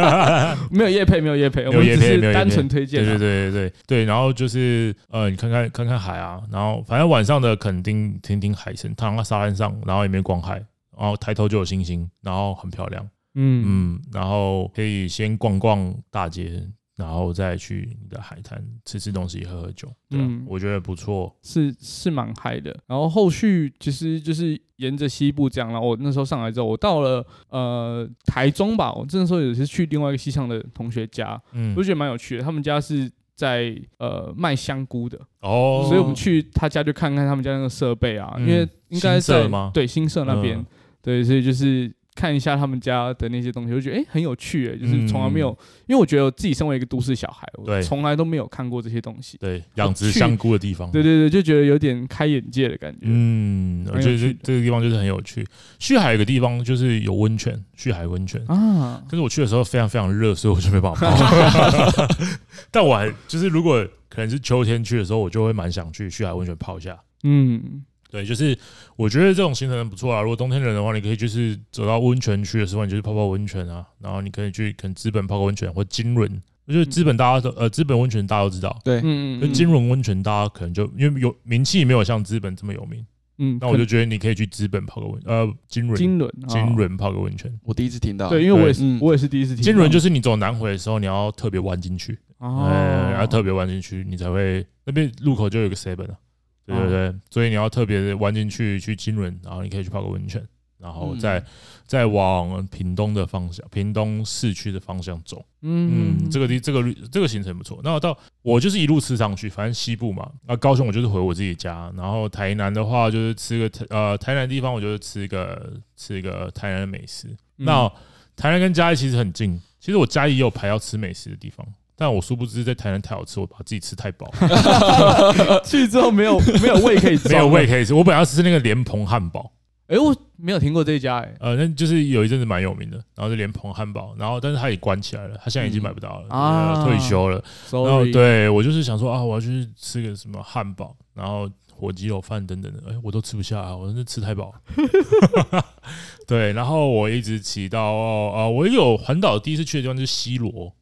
Speaker 1: 没有叶配，没有叶配，我们只是单纯推荐。对
Speaker 2: 对对对对。然后就是呃，你看看看看海啊，然后反正晚上的垦丁听听海声，躺在沙滩上，然后也没逛海，然后抬头就有星星，然后很漂亮。嗯嗯，然后可以先逛逛大街。然后再去你的海滩吃吃东西、喝喝酒，嗯，我觉得不错，
Speaker 1: 是是蛮嗨的。然后后续其实就是沿着西部这样，然后我那时候上来之后，我到了呃台中吧，我那时候也是去另外一个西上的同学家，嗯，我觉得蛮有趣的。他们家是在呃卖香菇的。哦，所以我们去他家就看看他们家那个设备啊，因为应该在对新社那边，对，所以就是。看一下他们家的那些东西，我觉得哎、欸、很有趣哎，就是从来没有，嗯、因为我觉得我自己身为一个都市小孩，我从来都没有看过这些东西。
Speaker 2: 对，养殖香菇的地方。
Speaker 1: 对对对，就觉得有点开眼界的感觉。
Speaker 2: 嗯，我觉得这这个地方就是很有趣。旭海有个地方就是有温泉，旭海温泉啊。可是我去的时候非常非常热，所以我就没办法泡。但我还就是如果可能是秋天去的时候，我就会蛮想去旭海温泉泡一下。嗯。对，就是我觉得这种行程很不错啊。如果冬天冷的话，你可以就是走到温泉区的时候，你就去泡泡温泉啊。然后你可以去可能资本泡个温泉，或金轮。我觉得资本大家都呃资本温泉大家都知道，
Speaker 3: 对，
Speaker 2: 嗯嗯。金轮温泉大家可能就因为有名气，没有像资本这么有名。嗯，那我就觉得你可以去资本泡个温呃金轮
Speaker 1: 金轮
Speaker 2: 金轮泡个温泉。
Speaker 3: 我第一次听到，
Speaker 1: 对，因为我也是我也是第一次听。
Speaker 2: 金轮就是你走南回的时候，你要特别弯进去，哎，要特别弯进去，你才会那边路口就有个 seven 啊。对对对，所以你要特别弯进去去金轮，然后你可以去泡个温泉，然后再、嗯、再往屏东的方向，屏东市区的方向走。嗯嗯，这个地这个这个行程不错。那到我就是一路吃上去，反正西部嘛。那高雄我就是回我自己家，然后台南的话就是吃个呃台南地方，我就是吃一个吃一个台南的美食。嗯、那台南跟嘉义其实很近，其实我嘉义也有排要吃美食的地方。但我殊不知在台南太好吃，我把自己吃太饱。
Speaker 1: 去之后没有没有胃可以吃，
Speaker 2: 没有胃可以吃。我本来要吃那个莲蓬汉堡，
Speaker 1: 哎，我没有听过这一家，哎，
Speaker 2: 呃，那就是有一阵子蛮有名的，然后是莲蓬汉堡，然后但是它也关起来了，它现在已经买不到了，啊，退休了。然后对我就是想说啊，我要去吃个什么汉堡，然后火鸡肉饭等等的，哎，我都吃不下啊，我真的吃太饱。对，然后我一直骑到啊，我有环岛第一次去的地方就是西螺。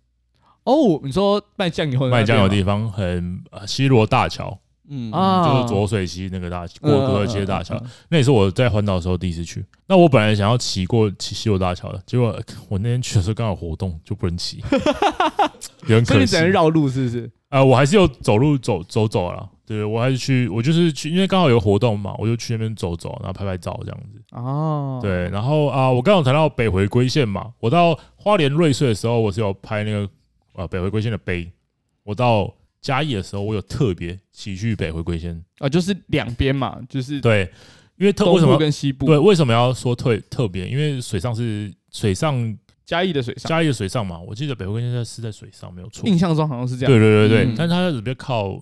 Speaker 1: 哦，你说卖酱油的
Speaker 2: 卖酱油的地方很西罗大桥，嗯。啊，就是浊水溪那个大桥，过河街大桥，那也是我在环岛的时候第一次去。那我本来想要骑过骑西罗大桥的，结果我那天去的时候刚好活动，就不能骑，有点可惜。
Speaker 1: 所以你只能绕路是不是？
Speaker 2: 啊，我还是有走路走走走了，对，我还是去，我就是去，因为刚好有活动嘛，我就去那边走走，然后拍拍照这样子。
Speaker 1: 哦，
Speaker 2: 对，然后啊，我刚好谈到北回归线嘛，我到花莲瑞穗的时候，我是有拍那个啊北回归线的碑。我到嘉义的时候，我有特别骑去北回归线
Speaker 1: 啊，就是两边嘛，就是
Speaker 2: 对，因为特为什么
Speaker 1: 跟西部
Speaker 2: 对，为什么要说特特别？因为水上是水上。
Speaker 1: 嘉义的水上，
Speaker 2: 嘉义的水上嘛，我记得北回归线是在水上，没有错。
Speaker 1: 印象中好像是这样。
Speaker 2: 对对对对，嗯、但是它是比较靠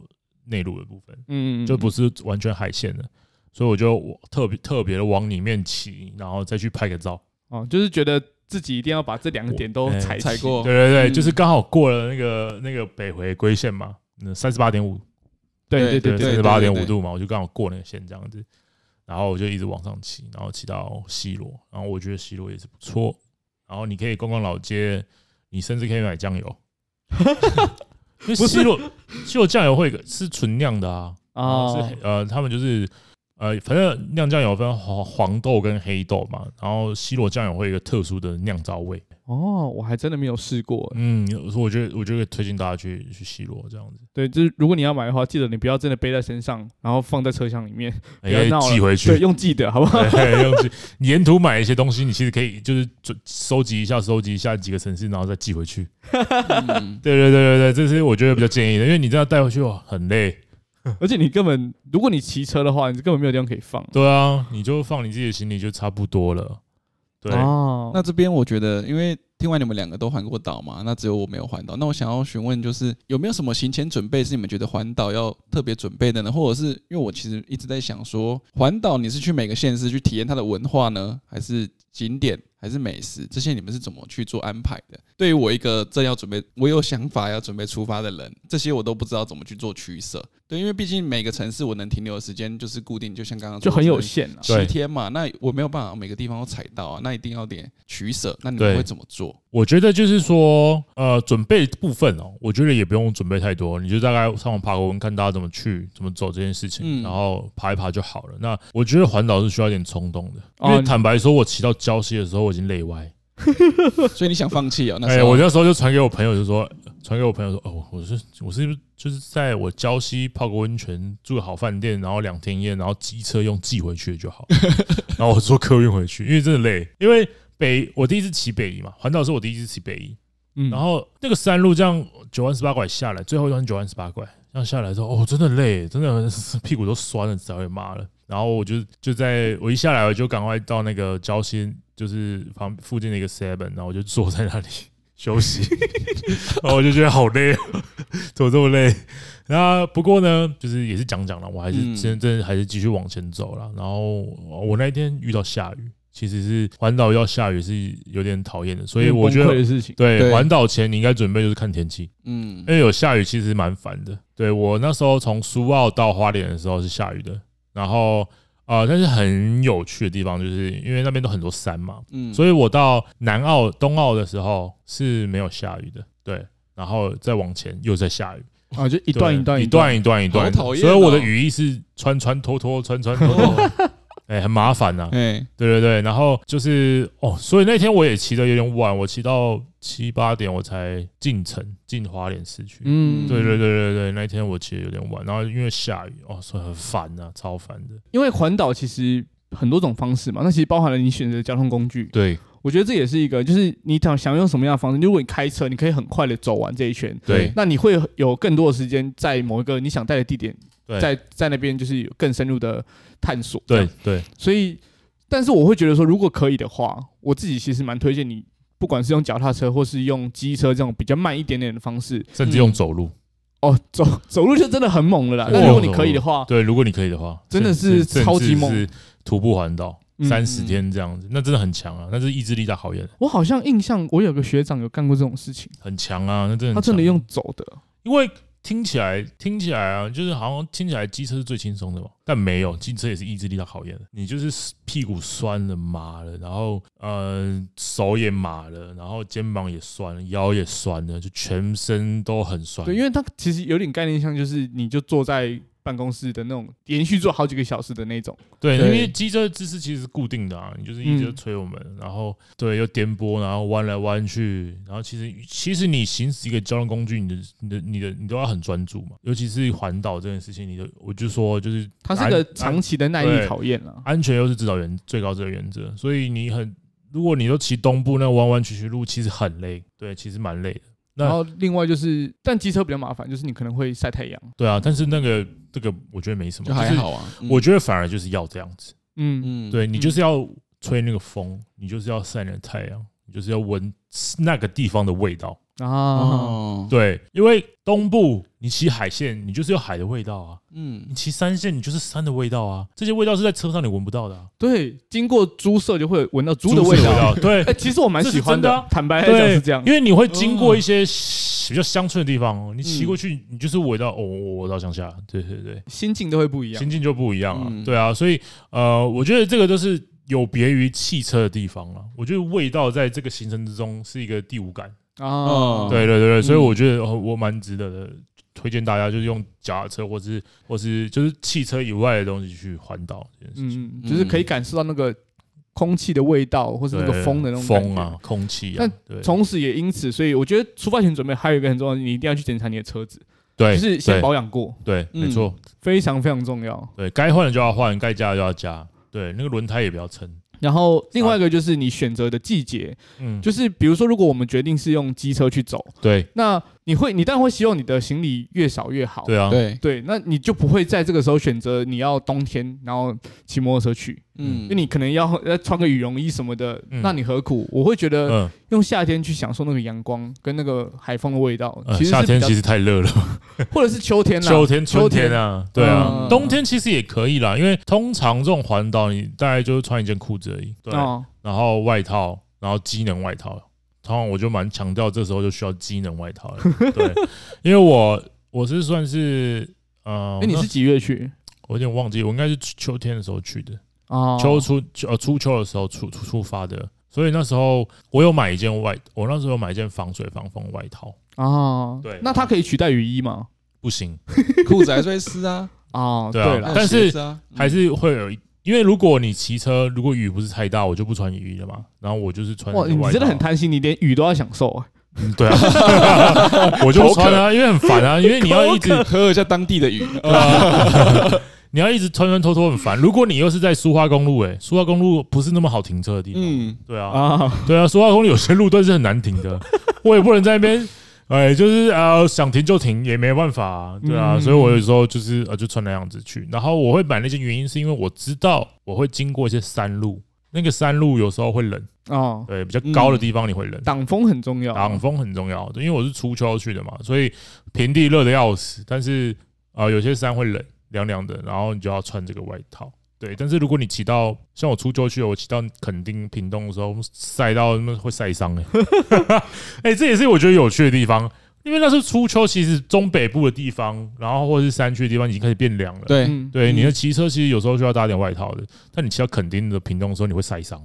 Speaker 2: 内陆的部分，
Speaker 1: 嗯，
Speaker 2: 就不是完全海线的，所以我就特别特别的往里面骑，然后再去拍个照。
Speaker 1: 哦，就是觉得自己一定要把这两个点都踩踩过。
Speaker 2: 对对对，就是刚好过了那个那个北回归线嘛，那三十八点五，
Speaker 1: 对对对，
Speaker 2: 三十八点五度嘛，我就刚好过那个线这样子，然后我就一直往上骑，然后骑到西罗，然后我觉得西罗也是不错。然后你可以逛逛老街，你甚至可以买酱油，因为西罗西罗酱油会是纯酿的啊，啊是呃他们就是。呃，反正酿酱油分黄黄豆跟黑豆嘛，然后西罗酱油会有一个特殊的酿造味。
Speaker 1: 哦，我还真的没有试过。
Speaker 2: 嗯，我觉得我觉得推荐大家去去西罗这样子。
Speaker 1: 对，就是如果你要买的话，记得你不要真的背在身上，然后放在车厢里面，
Speaker 2: 不要寄回去。
Speaker 1: 对，用寄的好不好？
Speaker 2: 用寄。你沿途买一些东西，你其实可以就是收集一下，收集一下几个城市，然后再寄回去。嗯、对对对对对，这是我觉得比较建议的，因为你这样带回去哦，很累。
Speaker 1: 而且你根本，如果你骑车的话，你根本没有地方可以放。
Speaker 2: 对啊，你就放你自己的行李就差不多了。对，
Speaker 3: 哦、那这边我觉得，因为听完你们两个都环过岛嘛，那只有我没有环岛。那我想要询问，就是有没有什么行前准备是你们觉得环岛要特别准备的呢？或者是因为我其实一直在想说，环岛你是去每个县市去体验它的文化呢，还是景点？还是美食，这些你们是怎么去做安排的？对于我一个正要准备，我有想法要准备出发的人，这些我都不知道怎么去做取舍。对，因为毕竟每个城市我能停留的时间就是固定，就像刚刚
Speaker 1: 就很有限了，
Speaker 3: 七天嘛。那我没有办法每个地方都踩到啊，那一定要点取舍。那你们会怎么做？
Speaker 2: 我觉得就是说，呃，准备部分哦，我觉得也不用准备太多，你就大概上网爬个文，看大家怎么去、怎么走这件事情，然后爬一爬就好了。那我觉得环岛是需要一点冲动的，因为坦白说，我骑到礁溪的时候，我已经累歪。
Speaker 3: 所以你想放弃啊？那
Speaker 2: 哎，我那时候就传给我朋友，就说传给我朋友说，哦，我是我是不是就是在我礁溪泡个温泉，住个好饭店，然后两天一夜，然后机车用寄回去就好。然后我坐客运回去，因为真的累。因为北我第一次骑北移嘛，环岛是我第一次骑北移。嗯，然后那个山路这样九弯十八拐下来，最后一段九弯十八拐，这样下来之后，哦，真的累，真的屁股都酸了，早也麻了。然后我就就在我一下来，我就赶快到那个礁溪，就是旁附近的一个 seven，然后我就坐在那里 休息。然后我就觉得好累，怎么这么累？然后不过呢，就是也是讲讲了，我还是真真还是继续往前走了。然后我那一天遇到下雨，其实是环岛要下雨是有点讨厌的，所以我觉得对环岛前你应该准备就是看天气，嗯，因为有下雨其实蛮烦的。对，我那时候从苏澳到花莲的时候是下雨的。然后，呃，但是很有趣的地方，就是因为那边都很多山嘛，嗯，所以我到南澳、东澳的时候是没有下雨的，对，然后再往前又在下雨，
Speaker 1: 啊，就一段一段
Speaker 2: 一段一段一段，所以我的雨衣是穿穿脱脱，穿穿脱 脱。哎、欸，很麻烦呐、啊。哎，对对对，然后就是哦，所以那天我也骑的有点晚，我骑到七八点我才进城，进花莲市区。嗯，对对对对对，那天我骑的有点晚，然后因为下雨，哦，所以很烦呐、啊，超烦的。
Speaker 1: 因为环岛其实很多种方式嘛，那其实包含了你选择的交通工具。
Speaker 2: 对，
Speaker 1: 我觉得这也是一个，就是你想想用什么样的方式。如果你开车，你可以很快的走完这一圈。
Speaker 2: 对，
Speaker 1: 那你会有更多的时间在某一个你想待的地
Speaker 2: 点。
Speaker 1: 在在那边就是有更深入的探索。
Speaker 2: 对对，
Speaker 1: 所以，但是我会觉得说，如果可以的话，我自己其实蛮推荐你，不管是用脚踏车或是用机车这种比较慢一点点的方式，
Speaker 2: 甚至用走路。
Speaker 1: 嗯、哦，走走路就真的很猛了啦。那如果你可以的话，
Speaker 2: 对，如果你可以的话，
Speaker 1: 真的是超级猛，是
Speaker 2: 徒步环岛三十天这样子，那真的很强啊，那是意志力在考验。
Speaker 1: 我好像印象，我有个学长有干过这种事情，
Speaker 2: 很强啊，那真的
Speaker 1: 他真的用走的，
Speaker 2: 因为。听起来听起来啊，就是好像听起来机车是最轻松的嘛，但没有，机车也是意志力的考验的。你就是屁股酸了麻了，然后呃手也麻了，然后肩膀也酸了，腰也酸了，就全身都很酸。
Speaker 1: 对，因为它其实有点概念像，就是你就坐在办公室的那种连续做好几个小时的那种。
Speaker 2: 对，
Speaker 3: 对。
Speaker 2: 因为机车的姿势其实是固定的啊，你就是一直催我们，
Speaker 1: 嗯、
Speaker 2: 然后对又颠簸，然后弯来弯去，然后其实其实你行驶一个交通工具，你的你的你的你都要很专注嘛，尤其是环岛这件事情，你的我就说就是
Speaker 1: 它是个长期的耐力考验了，
Speaker 2: 安全又是指导原最高这个原则，所以你很如果你都骑东部那弯弯曲曲路，其实很累，对，其实蛮累的。
Speaker 1: 然后另外就是，但机车比较麻烦，就是你可能会晒太阳。
Speaker 2: 对啊，但是那个这个我觉得没什么，
Speaker 3: 就还好啊。
Speaker 2: 我觉得反而就是要这样子，
Speaker 1: 嗯
Speaker 3: 嗯，
Speaker 2: 对你就是要吹那个风，你就是要晒那太阳，你就是要闻那个地方的味道
Speaker 1: 啊。
Speaker 2: 对，因为东部你骑海线，你就是有海的味道啊。
Speaker 3: 嗯，
Speaker 2: 你骑山线，你就是山的味道啊。这些味道是在车上你闻不到的啊。
Speaker 1: 对，经过猪舍就会闻到猪的味道。
Speaker 2: 对，
Speaker 1: 哎，其实我蛮喜欢的。坦白来讲是这样，
Speaker 2: 因为你会经过一些比较乡村的地方，你骑过去，你就是闻到哦，我到乡下。对对对，
Speaker 1: 心境都会不一样，
Speaker 2: 心境就不一样啊。对啊，所以呃，我觉得这个都是有别于汽车的地方了。我觉得味道在这个行程之中是一个第五感。
Speaker 1: 哦，
Speaker 2: 对对对对，所以我觉得我蛮值得的，推荐大家就是用脚踏车，或是或是就是汽车以外的东西去环岛这件事情，
Speaker 1: 嗯，就是可以感受到那个空气的味道，或是那个风的那种
Speaker 2: 风啊，空气啊。
Speaker 1: 但同时也因此，所以我觉得出发前准备还有一个很重要，你一定要去检查你的车子，
Speaker 2: 对，
Speaker 1: 就是先保养过，
Speaker 2: 对，没错，
Speaker 1: 非常非常重要。
Speaker 2: 对，该换的就要换，该加的就要加，对，那个轮胎也不要撑。
Speaker 1: 然后另外一个就是你选择的季节，嗯，就是比如说，如果我们决定是用机车去走，
Speaker 2: 对，
Speaker 1: 那你会，你当然会希望你的行李越少越好，
Speaker 2: 对啊，
Speaker 3: 对。
Speaker 1: 对，那你就不会在这个时候选择你要冬天然后骑摩托车去，嗯，因为你可能要要穿个羽绒衣什么的，那你何苦？我会觉得用夏天去享受那个阳光跟那个海风的味道，其实
Speaker 2: 夏天其实太热了，
Speaker 1: 或者是秋天啦，
Speaker 2: 秋天、秋天啊，对啊，冬天其实也可以啦，因为通常这种环岛你大概就是穿一件裤子而已，对，然后外套，然后机能外套。通常我就蛮强调，这时候就需要机能外套了。对，因为我我是算是呃，
Speaker 1: 哎，你是几月去？
Speaker 2: 我有点忘记，我应该是秋天的时候去的。
Speaker 1: 哦，
Speaker 2: 秋初呃初秋的时候出出发的，所以那时候我有买一件外，我那时候有买一件防水防风外套。
Speaker 1: 哦，对，那它可以取代雨衣吗？
Speaker 2: 不行，
Speaker 3: 裤子还是会湿啊。
Speaker 1: 哦，对了，
Speaker 2: 但是还是会有一。因为如果你骑车，如果雨不是太大，我就不穿雨衣了嘛。然后我就是穿。哇，
Speaker 1: 你真的很贪心，你连雨都要享受啊。
Speaker 2: 嗯，对啊，我就不穿啊，因为很烦啊，因为你要一直
Speaker 3: 喝一下当地的雨，
Speaker 2: 你要一直穿穿脱脱很烦。如果你又是在苏花公路，哎，苏花公路不是那么好停车的地方。嗯，对啊，对啊，苏花公路有些路段是很难停的，我也不能在那边。哎，就是呃，想停就停，也没办法啊，对啊，所以我有时候就是呃，就穿那样子去。然后我会买那些原因是因为我知道我会经过一些山路，那个山路有时候会冷哦，对，比较高的地方你会冷，
Speaker 1: 挡风很重要，
Speaker 2: 挡风很重要，因为我是初秋去的嘛，所以平地热的要死，但是呃，有些山会冷凉凉的，然后你就要穿这个外套。对，但是如果你骑到像我初秋去，我骑到垦丁、屏东的时候，晒到那会晒伤哎，哎，这也是我觉得有趣的地方，因为那是初秋，其实中北部的地方，然后或者是山区的地方已经开始变凉了。
Speaker 3: 对，
Speaker 2: 对，你的骑车其实有时候需要搭点外套的，但你骑到垦丁的屏东的时候，你会晒伤，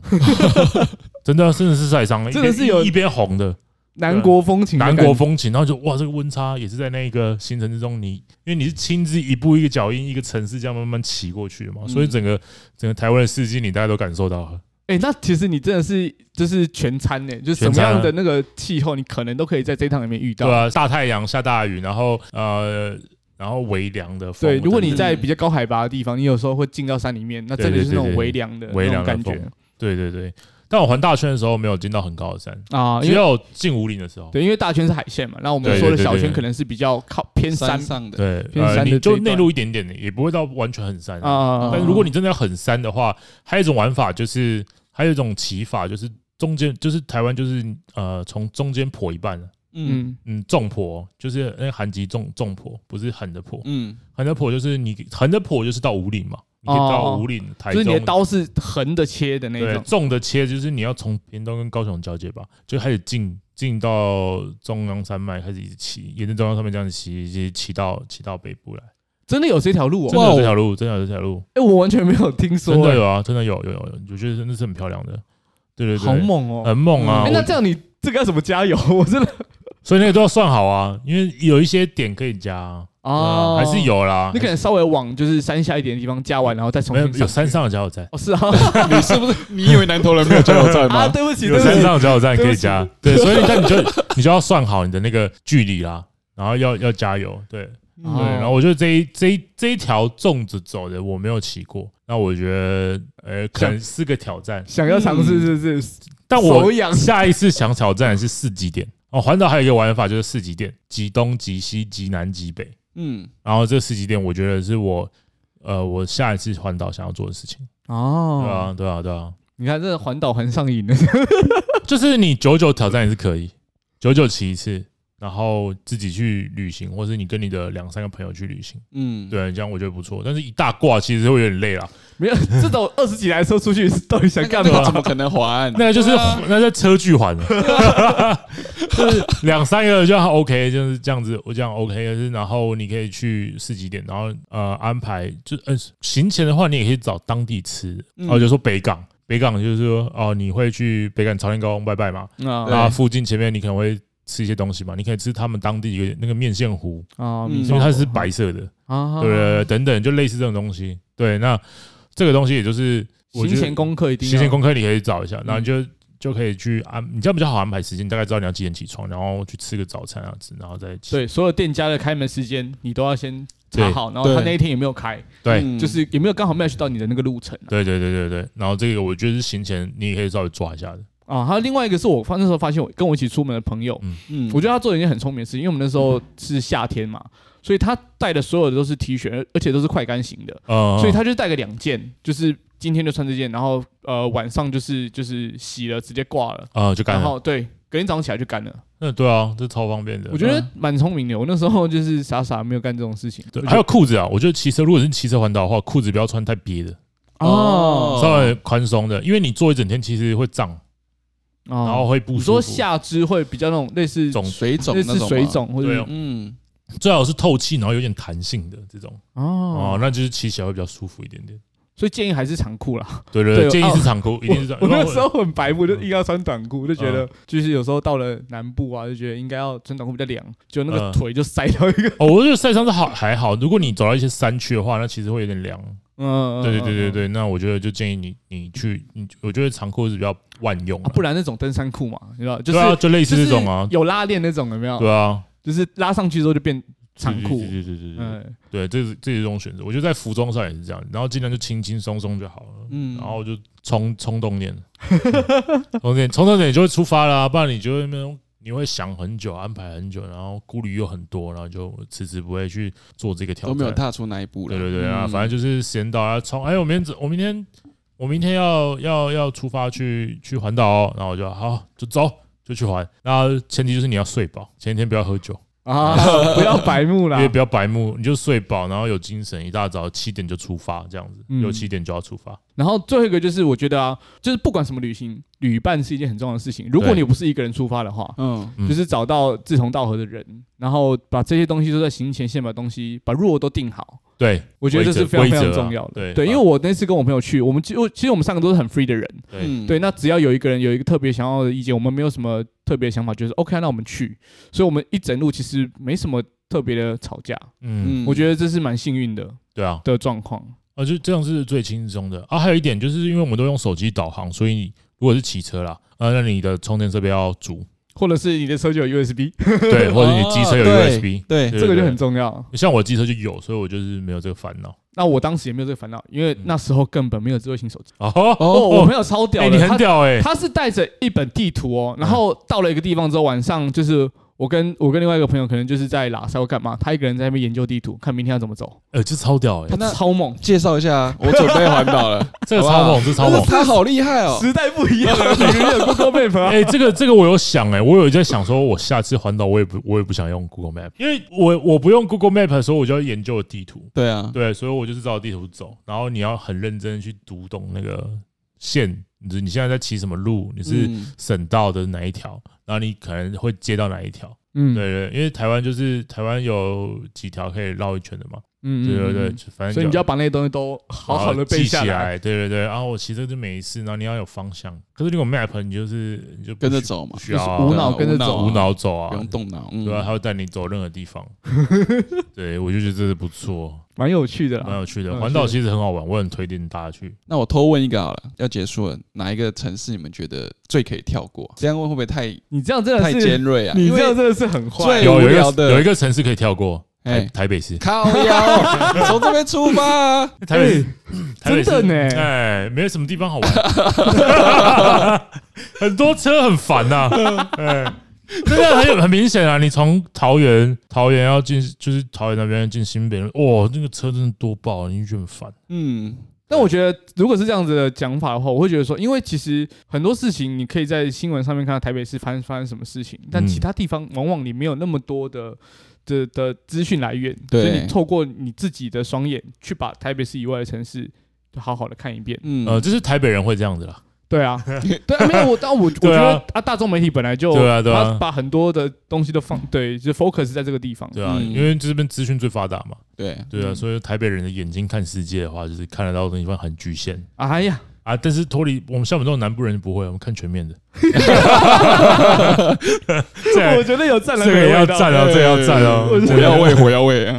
Speaker 2: 真的，真的是晒伤，
Speaker 1: 真的是有
Speaker 2: 一边红的。
Speaker 1: 南国风情，
Speaker 2: 南国风情，然后就哇，这个温差也是在那个行程之中，你因为你是亲自一步一个脚印，一个城市这样慢慢骑过去的嘛，所以整个整个台湾的四季你大家都感受到了。
Speaker 1: 哎，那其实你真的是就是全餐呢，就是什么样的那个气候，你可能都可以在这趟里面遇到。
Speaker 2: 对啊，大太阳下大雨，然后呃，然后微凉的风。
Speaker 1: 对，如果你在比较高海拔的地方，你有时候会进到山里面，那真的是那种微凉的那种感觉。
Speaker 2: 对对对。但我环大圈的时候没有进到很高的山啊，只有进五岭的时候。
Speaker 1: 对，因为大圈是海线嘛，那我们说的小圈可能是比较靠偏山。
Speaker 3: 上的，
Speaker 2: 对，
Speaker 1: 偏山的，
Speaker 2: 就内陆一点点的，也不会到完全很山。啊。但如果你真的要很山的话，还有一种玩法，就是还有一种骑法，就是中间就是台湾就是呃从中间坡一半，嗯。嗯，重坡就是那个韩籍重重坡，不是横的坡，嗯，横的坡就是你横的坡就是到五岭嘛。你可以到五岭、台中，
Speaker 1: 就是你的刀是横的切的那种，
Speaker 2: 纵的切就是你要从屏东跟高雄交界吧，就开始进进到中央山脉，开始一直骑，沿着中央山脉这样子骑，一直骑到骑到北部来。
Speaker 1: 真的有这条路哦，
Speaker 2: 真的有这条路，真的有这条路。
Speaker 1: 哎，我完全没有听说。
Speaker 2: 真的有啊，真的有有有有，我觉得真的是很漂亮的。对对对，
Speaker 1: 好猛哦，
Speaker 2: 很猛啊！
Speaker 1: 哎，那这样你这个要怎么加油？我真的，
Speaker 2: 所以那个都要算好啊，因为有一些点可以加。
Speaker 1: 哦，
Speaker 2: 还是有啦。
Speaker 1: 你可能稍微往就是山下一点的地方加完，然后再重新
Speaker 2: 没有有山上的加油站。
Speaker 1: 哦，是啊，
Speaker 3: 你是不是你以为南投人没有加油站吗？
Speaker 1: 啊，对不起，
Speaker 2: 有山上的加油站可以加。对，所以那你就你就要算好你的那个距离啦，然后要要加油。对对，然后我觉得这一这一这一条粽子走的我没有骑过，那我觉得呃可能是个挑战，
Speaker 1: 想要尝试是不是？
Speaker 2: 但我下一次想挑战是四级点哦。环岛还有一个玩法就是四极点，极东、极西、极南、极北。嗯，然后这十几点，我觉得是我，呃，我下一次环岛想要做的事情。哦，对啊，对啊，对啊。
Speaker 1: 你看这环岛环上瘾的，
Speaker 2: 就是你久久挑战也是可以，久久骑一次。然后自己去旅行，或是你跟你的两三个朋友去旅行，嗯，对，这样我觉得不错。但是一大挂其实会有点累啦。
Speaker 1: 没有，这种二十几台车出去，到底想干嘛？
Speaker 3: 怎么可能还？
Speaker 2: 那个就是 那在车距环，就是两三个就 OK，就是这样子。我这样 OK，是然后你可以去四极点，然后呃安排就呃行前的话，你也可以找当地吃。然后就说北港，北港就是说哦，你会去北港朝天高拜拜嘛？那附近前面你可能会。吃一些东西嘛，你可以吃他们当地一个那个面线糊。啊，因为它是白色的。啊，对，对，对，等等，就类似这种东西。对，那这个东西也就是
Speaker 1: 行前功课一定，
Speaker 2: 行前功课你可以找一下，然后你就就可以去安，你这样比较好安排时间，大概知道你要几点起床，然后去吃个早餐啊，吃，然后再
Speaker 1: 对。所有店家的开门时间你都要先查好，然后他那一天有没有开，
Speaker 2: 对，
Speaker 1: 就是有没有刚好 match 到你的那个路程。
Speaker 2: 对对对对对，然后这个我觉得是行前你也可以稍微抓一下的。
Speaker 1: 啊，还有另外一个是我发那时候发现，我跟我一起出门的朋友，嗯嗯，我觉得他做了一件很聪明的事情，因为我们那时候是夏天嘛，所以他带的所有的都是 T 恤，而且都是快干型的，所以他就带个两件，就是今天就穿这件，然后呃晚上就是就是洗了直接挂了，
Speaker 2: 啊就干了，
Speaker 1: 然后对，隔天早上起来就干了。
Speaker 2: 嗯，对啊，这超方便的。
Speaker 1: 我觉得蛮聪明的，我那时候就是傻傻没有干这种事情。
Speaker 2: 对，还有裤子啊，我觉得骑车如果是骑车环岛的话，裤子不要穿太憋的，哦，稍微宽松的，因为你坐一整天其实会胀。然后会不舒服，
Speaker 1: 说下肢会比较那种类似
Speaker 3: 肿水肿，
Speaker 1: 类似水肿或者
Speaker 2: 嗯，最好是透气，然后有点弹性的这种。哦，那就是骑起来会比较舒服一点点。
Speaker 1: 所以建议还是长裤啦。
Speaker 2: 对对对，建议是长裤，一定是长裤。
Speaker 1: 我那时候很白我，就硬要穿短裤，就觉得就是有时候到了南部啊，就觉得应该要穿短裤比较凉，就那个腿就塞到一个。
Speaker 2: 哦，我觉得晒伤是好还好，如果你走到一些山区的话，那其实会有点凉。嗯，对对对对对，那我觉得就建议你你去，你我觉得长裤是比较万用，
Speaker 1: 不然那种登山裤嘛，你知道，就是
Speaker 2: 就类似这种啊，
Speaker 1: 有拉链那种有没有？
Speaker 2: 对啊，
Speaker 1: 就是拉上去之后就变长裤，
Speaker 2: 对对对对对，对，这是这是一种选择。我觉得在服装上也是这样，然后尽量就轻轻松松就好了，嗯，然后就冲冲动点，冲动点 冲动点就会出发了，不然你就会那种。你会想很久，安排很久，然后顾虑又很多，然后就迟迟不会去做这个挑战，
Speaker 3: 都没有踏出那一步了。
Speaker 2: 对对对啊，反正就是时间到要冲。哎，我明天我明天我明天要要要出发去去环岛哦，然后我就好就走就去环。然后前提就是你要睡饱，前一天不要喝酒。
Speaker 1: 啊！不要白目啦，
Speaker 2: 也不要白目，你就睡饱，然后有精神，一大早七点就出发，这样子，六七点就要出发。
Speaker 1: 然后最后一个就是，我觉得啊，就是不管什么旅行，旅伴是一件很重要的事情。如果你不是一个人出发的话，嗯，就是找到志同道合的人，然后把这些东西都在行前先把东西把路都定好。
Speaker 2: 对，
Speaker 1: 我觉得这是非常非常重要的。对，对，因为我那次跟我朋友去，我们其实其实我们三个都是很 free 的人。对，对，那只要有一个人有一个特别想要的意见，我们没有什么特别想法，就是 OK，那我们去。所以，我们一整路其实没什么特别的吵架。嗯，我觉得这是蛮幸运的。对啊，的状况
Speaker 2: 啊，就这样是最轻松的啊。还有一点就是，因为我们都用手机导航，所以如果是骑车啦，啊，那你的充电设备要足。
Speaker 1: 或者是你的车就有 USB，
Speaker 2: 对，或者你机车有 USB，
Speaker 1: 对，这个就很重要。
Speaker 2: 像我机车就有，所以我就是没有这个烦恼。
Speaker 1: 那我当时也没有这个烦恼，因为那时候根本没有智慧型手机。哦，我朋友超屌的，
Speaker 2: 你很屌哎，
Speaker 1: 他是带着一本地图哦，然后到了一个地方之后，晚上就是。我跟我跟另外一个朋友可能就是在拉萨要干嘛，他一个人在那边研究地图，看明天要怎么走。
Speaker 2: 呃，这超屌哎，
Speaker 1: 他超猛，
Speaker 3: 介绍一下，我准备环岛了，
Speaker 2: 这个超猛，这超猛，
Speaker 3: 他好厉害哦，
Speaker 1: 时代不一样。了，每个人有 Google Map。
Speaker 2: 哎，这个这个我有想哎，我有在想说，我下次环岛我也不我也不想用 Google Map，因为我我不用 Google Map 的时候，我就要研究地图。
Speaker 3: 对啊，
Speaker 2: 对，所以我就是照地图走，然后你要很认真去读懂那个线，你你现在在骑什么路，你是省道的哪一条，然后你可能会接到哪一条。嗯，对对，因为台湾就是台湾有几条可以绕一圈的嘛，
Speaker 1: 嗯，
Speaker 2: 对对对，反正
Speaker 1: 所以你就要把那些东西都好好的背下来。
Speaker 2: 对对对，然后我骑车就没事，然后你要有方向。可是如果 map 你就是你就
Speaker 3: 跟着走嘛，
Speaker 2: 需要
Speaker 1: 无脑跟着走，
Speaker 2: 无脑走啊，
Speaker 3: 不用动脑，
Speaker 2: 对啊，他会带你走任何地方。对，我就觉得这是不错，
Speaker 1: 蛮有趣的，
Speaker 2: 蛮有趣的。环岛其实很好玩，我很推荐大家去。
Speaker 3: 那我偷问一个好了，要结束了，哪一个城市你们觉得最可以跳过？这样问会不会太？
Speaker 1: 你这样真的
Speaker 3: 太尖锐啊！
Speaker 1: 你这样真的是很坏。
Speaker 2: 有有一个有一个城市可以跳过。哎，台北市，
Speaker 3: 靠腰，从这边出发。
Speaker 2: 台北，
Speaker 1: 真的呢，
Speaker 2: 哎，没有什么地方好玩，很多车很烦呐。哎，这个很很明显啊，你从桃园，桃园要进，就是桃园那边进新北，哇，那个车真的多爆，你就觉得很烦。
Speaker 1: 嗯，但我觉得如果是这样子的讲法的话，我会觉得说，因为其实很多事情你可以在新闻上面看到台北市发生发生什么事情，但其他地方往往你没有那么多的。的的资讯来源，所以你透过你自己的双眼去把台北市以外的城市好好的看一遍。
Speaker 2: 嗯，呃，这是台北人会这样子啦。
Speaker 1: 对啊，对啊，没有我，但我我觉得啊，大众媒体本来就
Speaker 2: 对啊，对
Speaker 1: 啊，把很多的东西都放 对，就 focus 在这个地方。
Speaker 2: 对啊，因为这边资讯最发达嘛。
Speaker 3: 对
Speaker 2: 对啊，所以台北人的眼睛看世界的话，就是看得到的地方很局限。
Speaker 1: 哎呀。
Speaker 2: 啊！但是脱离我们像我们这种南部人就不会，我们看全面的。
Speaker 1: 我觉得有赞了，
Speaker 2: 这个要赞哦，这个要赞哦，
Speaker 3: 火药味，火药味。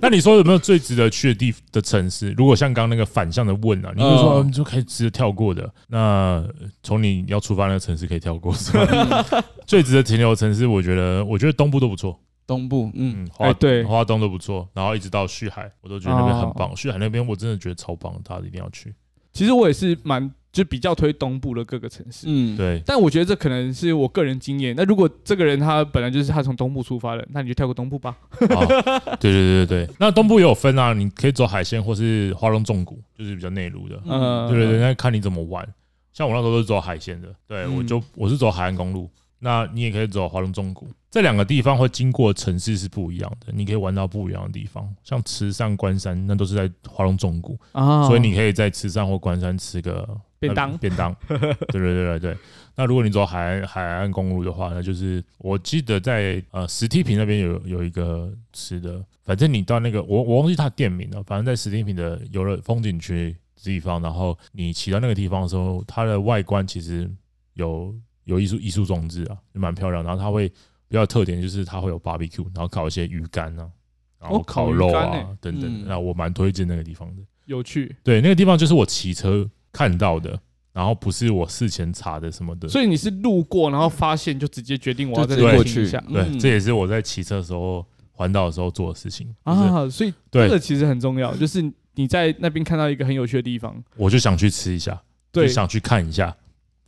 Speaker 2: 那你说有没有最值得去的地的城市？如果像刚刚那个反向的问啊，你就说你就可以直接跳过的。那从你要出发那个城市可以跳过是吧？最值得停留的城市，我觉得，我觉得东部都不错。
Speaker 3: 东部，嗯，
Speaker 2: 花对，花东都不错。然后一直到旭海，我都觉得那边很棒。旭海那边我真的觉得超棒，大家一定要去。
Speaker 1: 其实我也是蛮就比较推东部的各个城市，
Speaker 3: 嗯，
Speaker 2: 对。
Speaker 1: 但我觉得这可能是我个人经验。那如果这个人他本来就是他从东部出发的，那你就跳过东部吧。
Speaker 2: 哦，对对对对，那东部也有分啊，你可以走海鲜或是花东纵谷，就是比较内陆的。嗯，对对对，那看你怎么玩。像我那时候都是走海鲜的，对，我就我是走海岸公路。那你也可以走华龙中谷，这两个地方会经过城市是不一样的，你可以玩到不一样的地方。像池上、关山，那都是在华龙中谷，所以你可以在池上或关山吃个
Speaker 1: 便当。
Speaker 2: 便当，对对对对对。那如果你走海岸海岸公路的话，那就是我记得在呃石梯坪那边有有一个吃的，反正你到那个我我忘记它店名了，反正在石梯坪的游乐风景区地方，然后你骑到那个地方的时候，它的外观其实有。有艺术艺术装置啊，就蛮漂亮。然后它会比较特点就是它会有 barbecue，然后烤一些鱼干啊，然后烤肉啊、哦、等等。那我蛮推荐那个地方的，
Speaker 1: 有趣。
Speaker 2: 对，那个地方就是我骑车看到的，然后不是我事前查的什么的。
Speaker 1: 所以你是路过，然后发现就直接决定我要在这里停一下。
Speaker 2: 对，对，这也是我在骑车的时候环岛的时候做的事情
Speaker 1: 啊。所以这个其实很重要，就是你在那边看到一个很有趣的地方，
Speaker 2: 我就想去吃一下，对，想去看一下。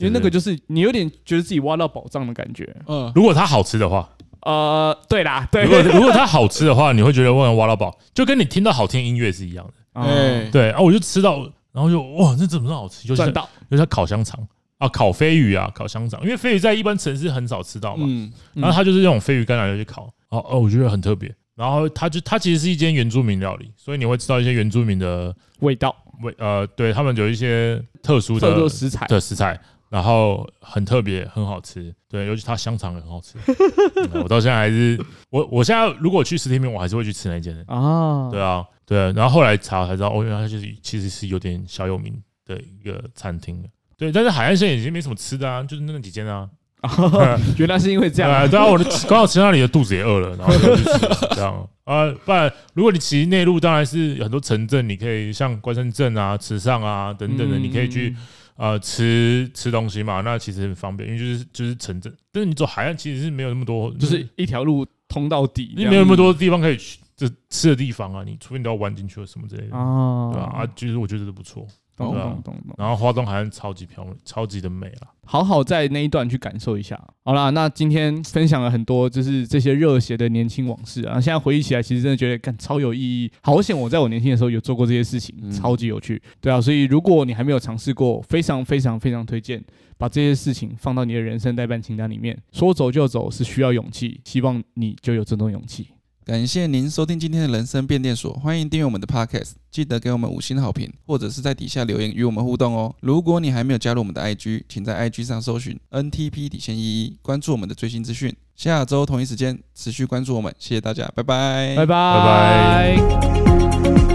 Speaker 1: 因为那个就是你有点觉得自己挖到宝藏的感觉。
Speaker 2: 嗯，如果它好吃的话，
Speaker 1: 呃，对啦，对。
Speaker 2: 如果如果它好吃的话，你会觉得哇挖到宝，就跟你听到好听音乐是一样的。哎，对啊，我就吃到，然后就哇，这怎么那么好吃？就是就是烤香肠啊，烤飞鱼啊，烤香肠。因为飞鱼在一般城市很少吃到嘛，然后它就是用飞鱼干来去烤。哦哦，我觉得很特别。然后它就它其实是一间原住民料理，所以你会吃到一些原住民的
Speaker 1: 味道。
Speaker 2: 味呃，对他们有一些特殊的
Speaker 1: 食材
Speaker 2: 的食材。然后很特别，很好吃，对，尤其它香肠也很好吃。我到现在还是我，我现在如果去实体店，我还是会去吃那间的啊。对啊，对啊。然后后来查才知道，哦，原来它就是其实是有点小有名的一个餐厅。对，但是海岸线已经没什么吃的啊，就是那几间啊。
Speaker 1: 原来是因为这样。
Speaker 2: 对啊，我的刚好吃到那里的肚子也饿了，然后就去吃这样啊。不然如果你骑内陆，当然是有很多城镇，你可以像关山镇啊、池上啊等等的，你可以去。呃，吃吃东西嘛，那其实很方便，因为就是就是城镇，但是你走海岸其实是没有那么多，
Speaker 1: 就是一条路通到底，
Speaker 2: 你没有那么多地方可以去，就吃的地方啊，你除非你都要弯进去了什么之类的啊，对吧？啊，其实我觉得都不错。懂懂懂懂，然后花东海岸超级漂亮，超级的美了。
Speaker 1: 好好在那一段去感受一下。好啦，那今天分享了很多，就是这些热血的年轻往事啊。现在回忆起来，其实真的觉得干超有意义。好险我在我年轻的时候有做过这些事情，超级有趣。对啊，所以如果你还没有尝试过，非常非常非常推荐把这些事情放到你的人生代办清单里面。说走就走是需要勇气，希望你就有这种勇气。
Speaker 3: 感谢您收听今天的人生变电所，欢迎订阅我们的 Podcast，记得给我们五星好评，或者是在底下留言与我们互动哦。如果你还没有加入我们的 IG，请在 IG 上搜寻 NTP 底线一一，关注我们的最新资讯。下周同一时间持续关注我们，谢谢大家，拜拜，
Speaker 1: 拜拜，拜拜。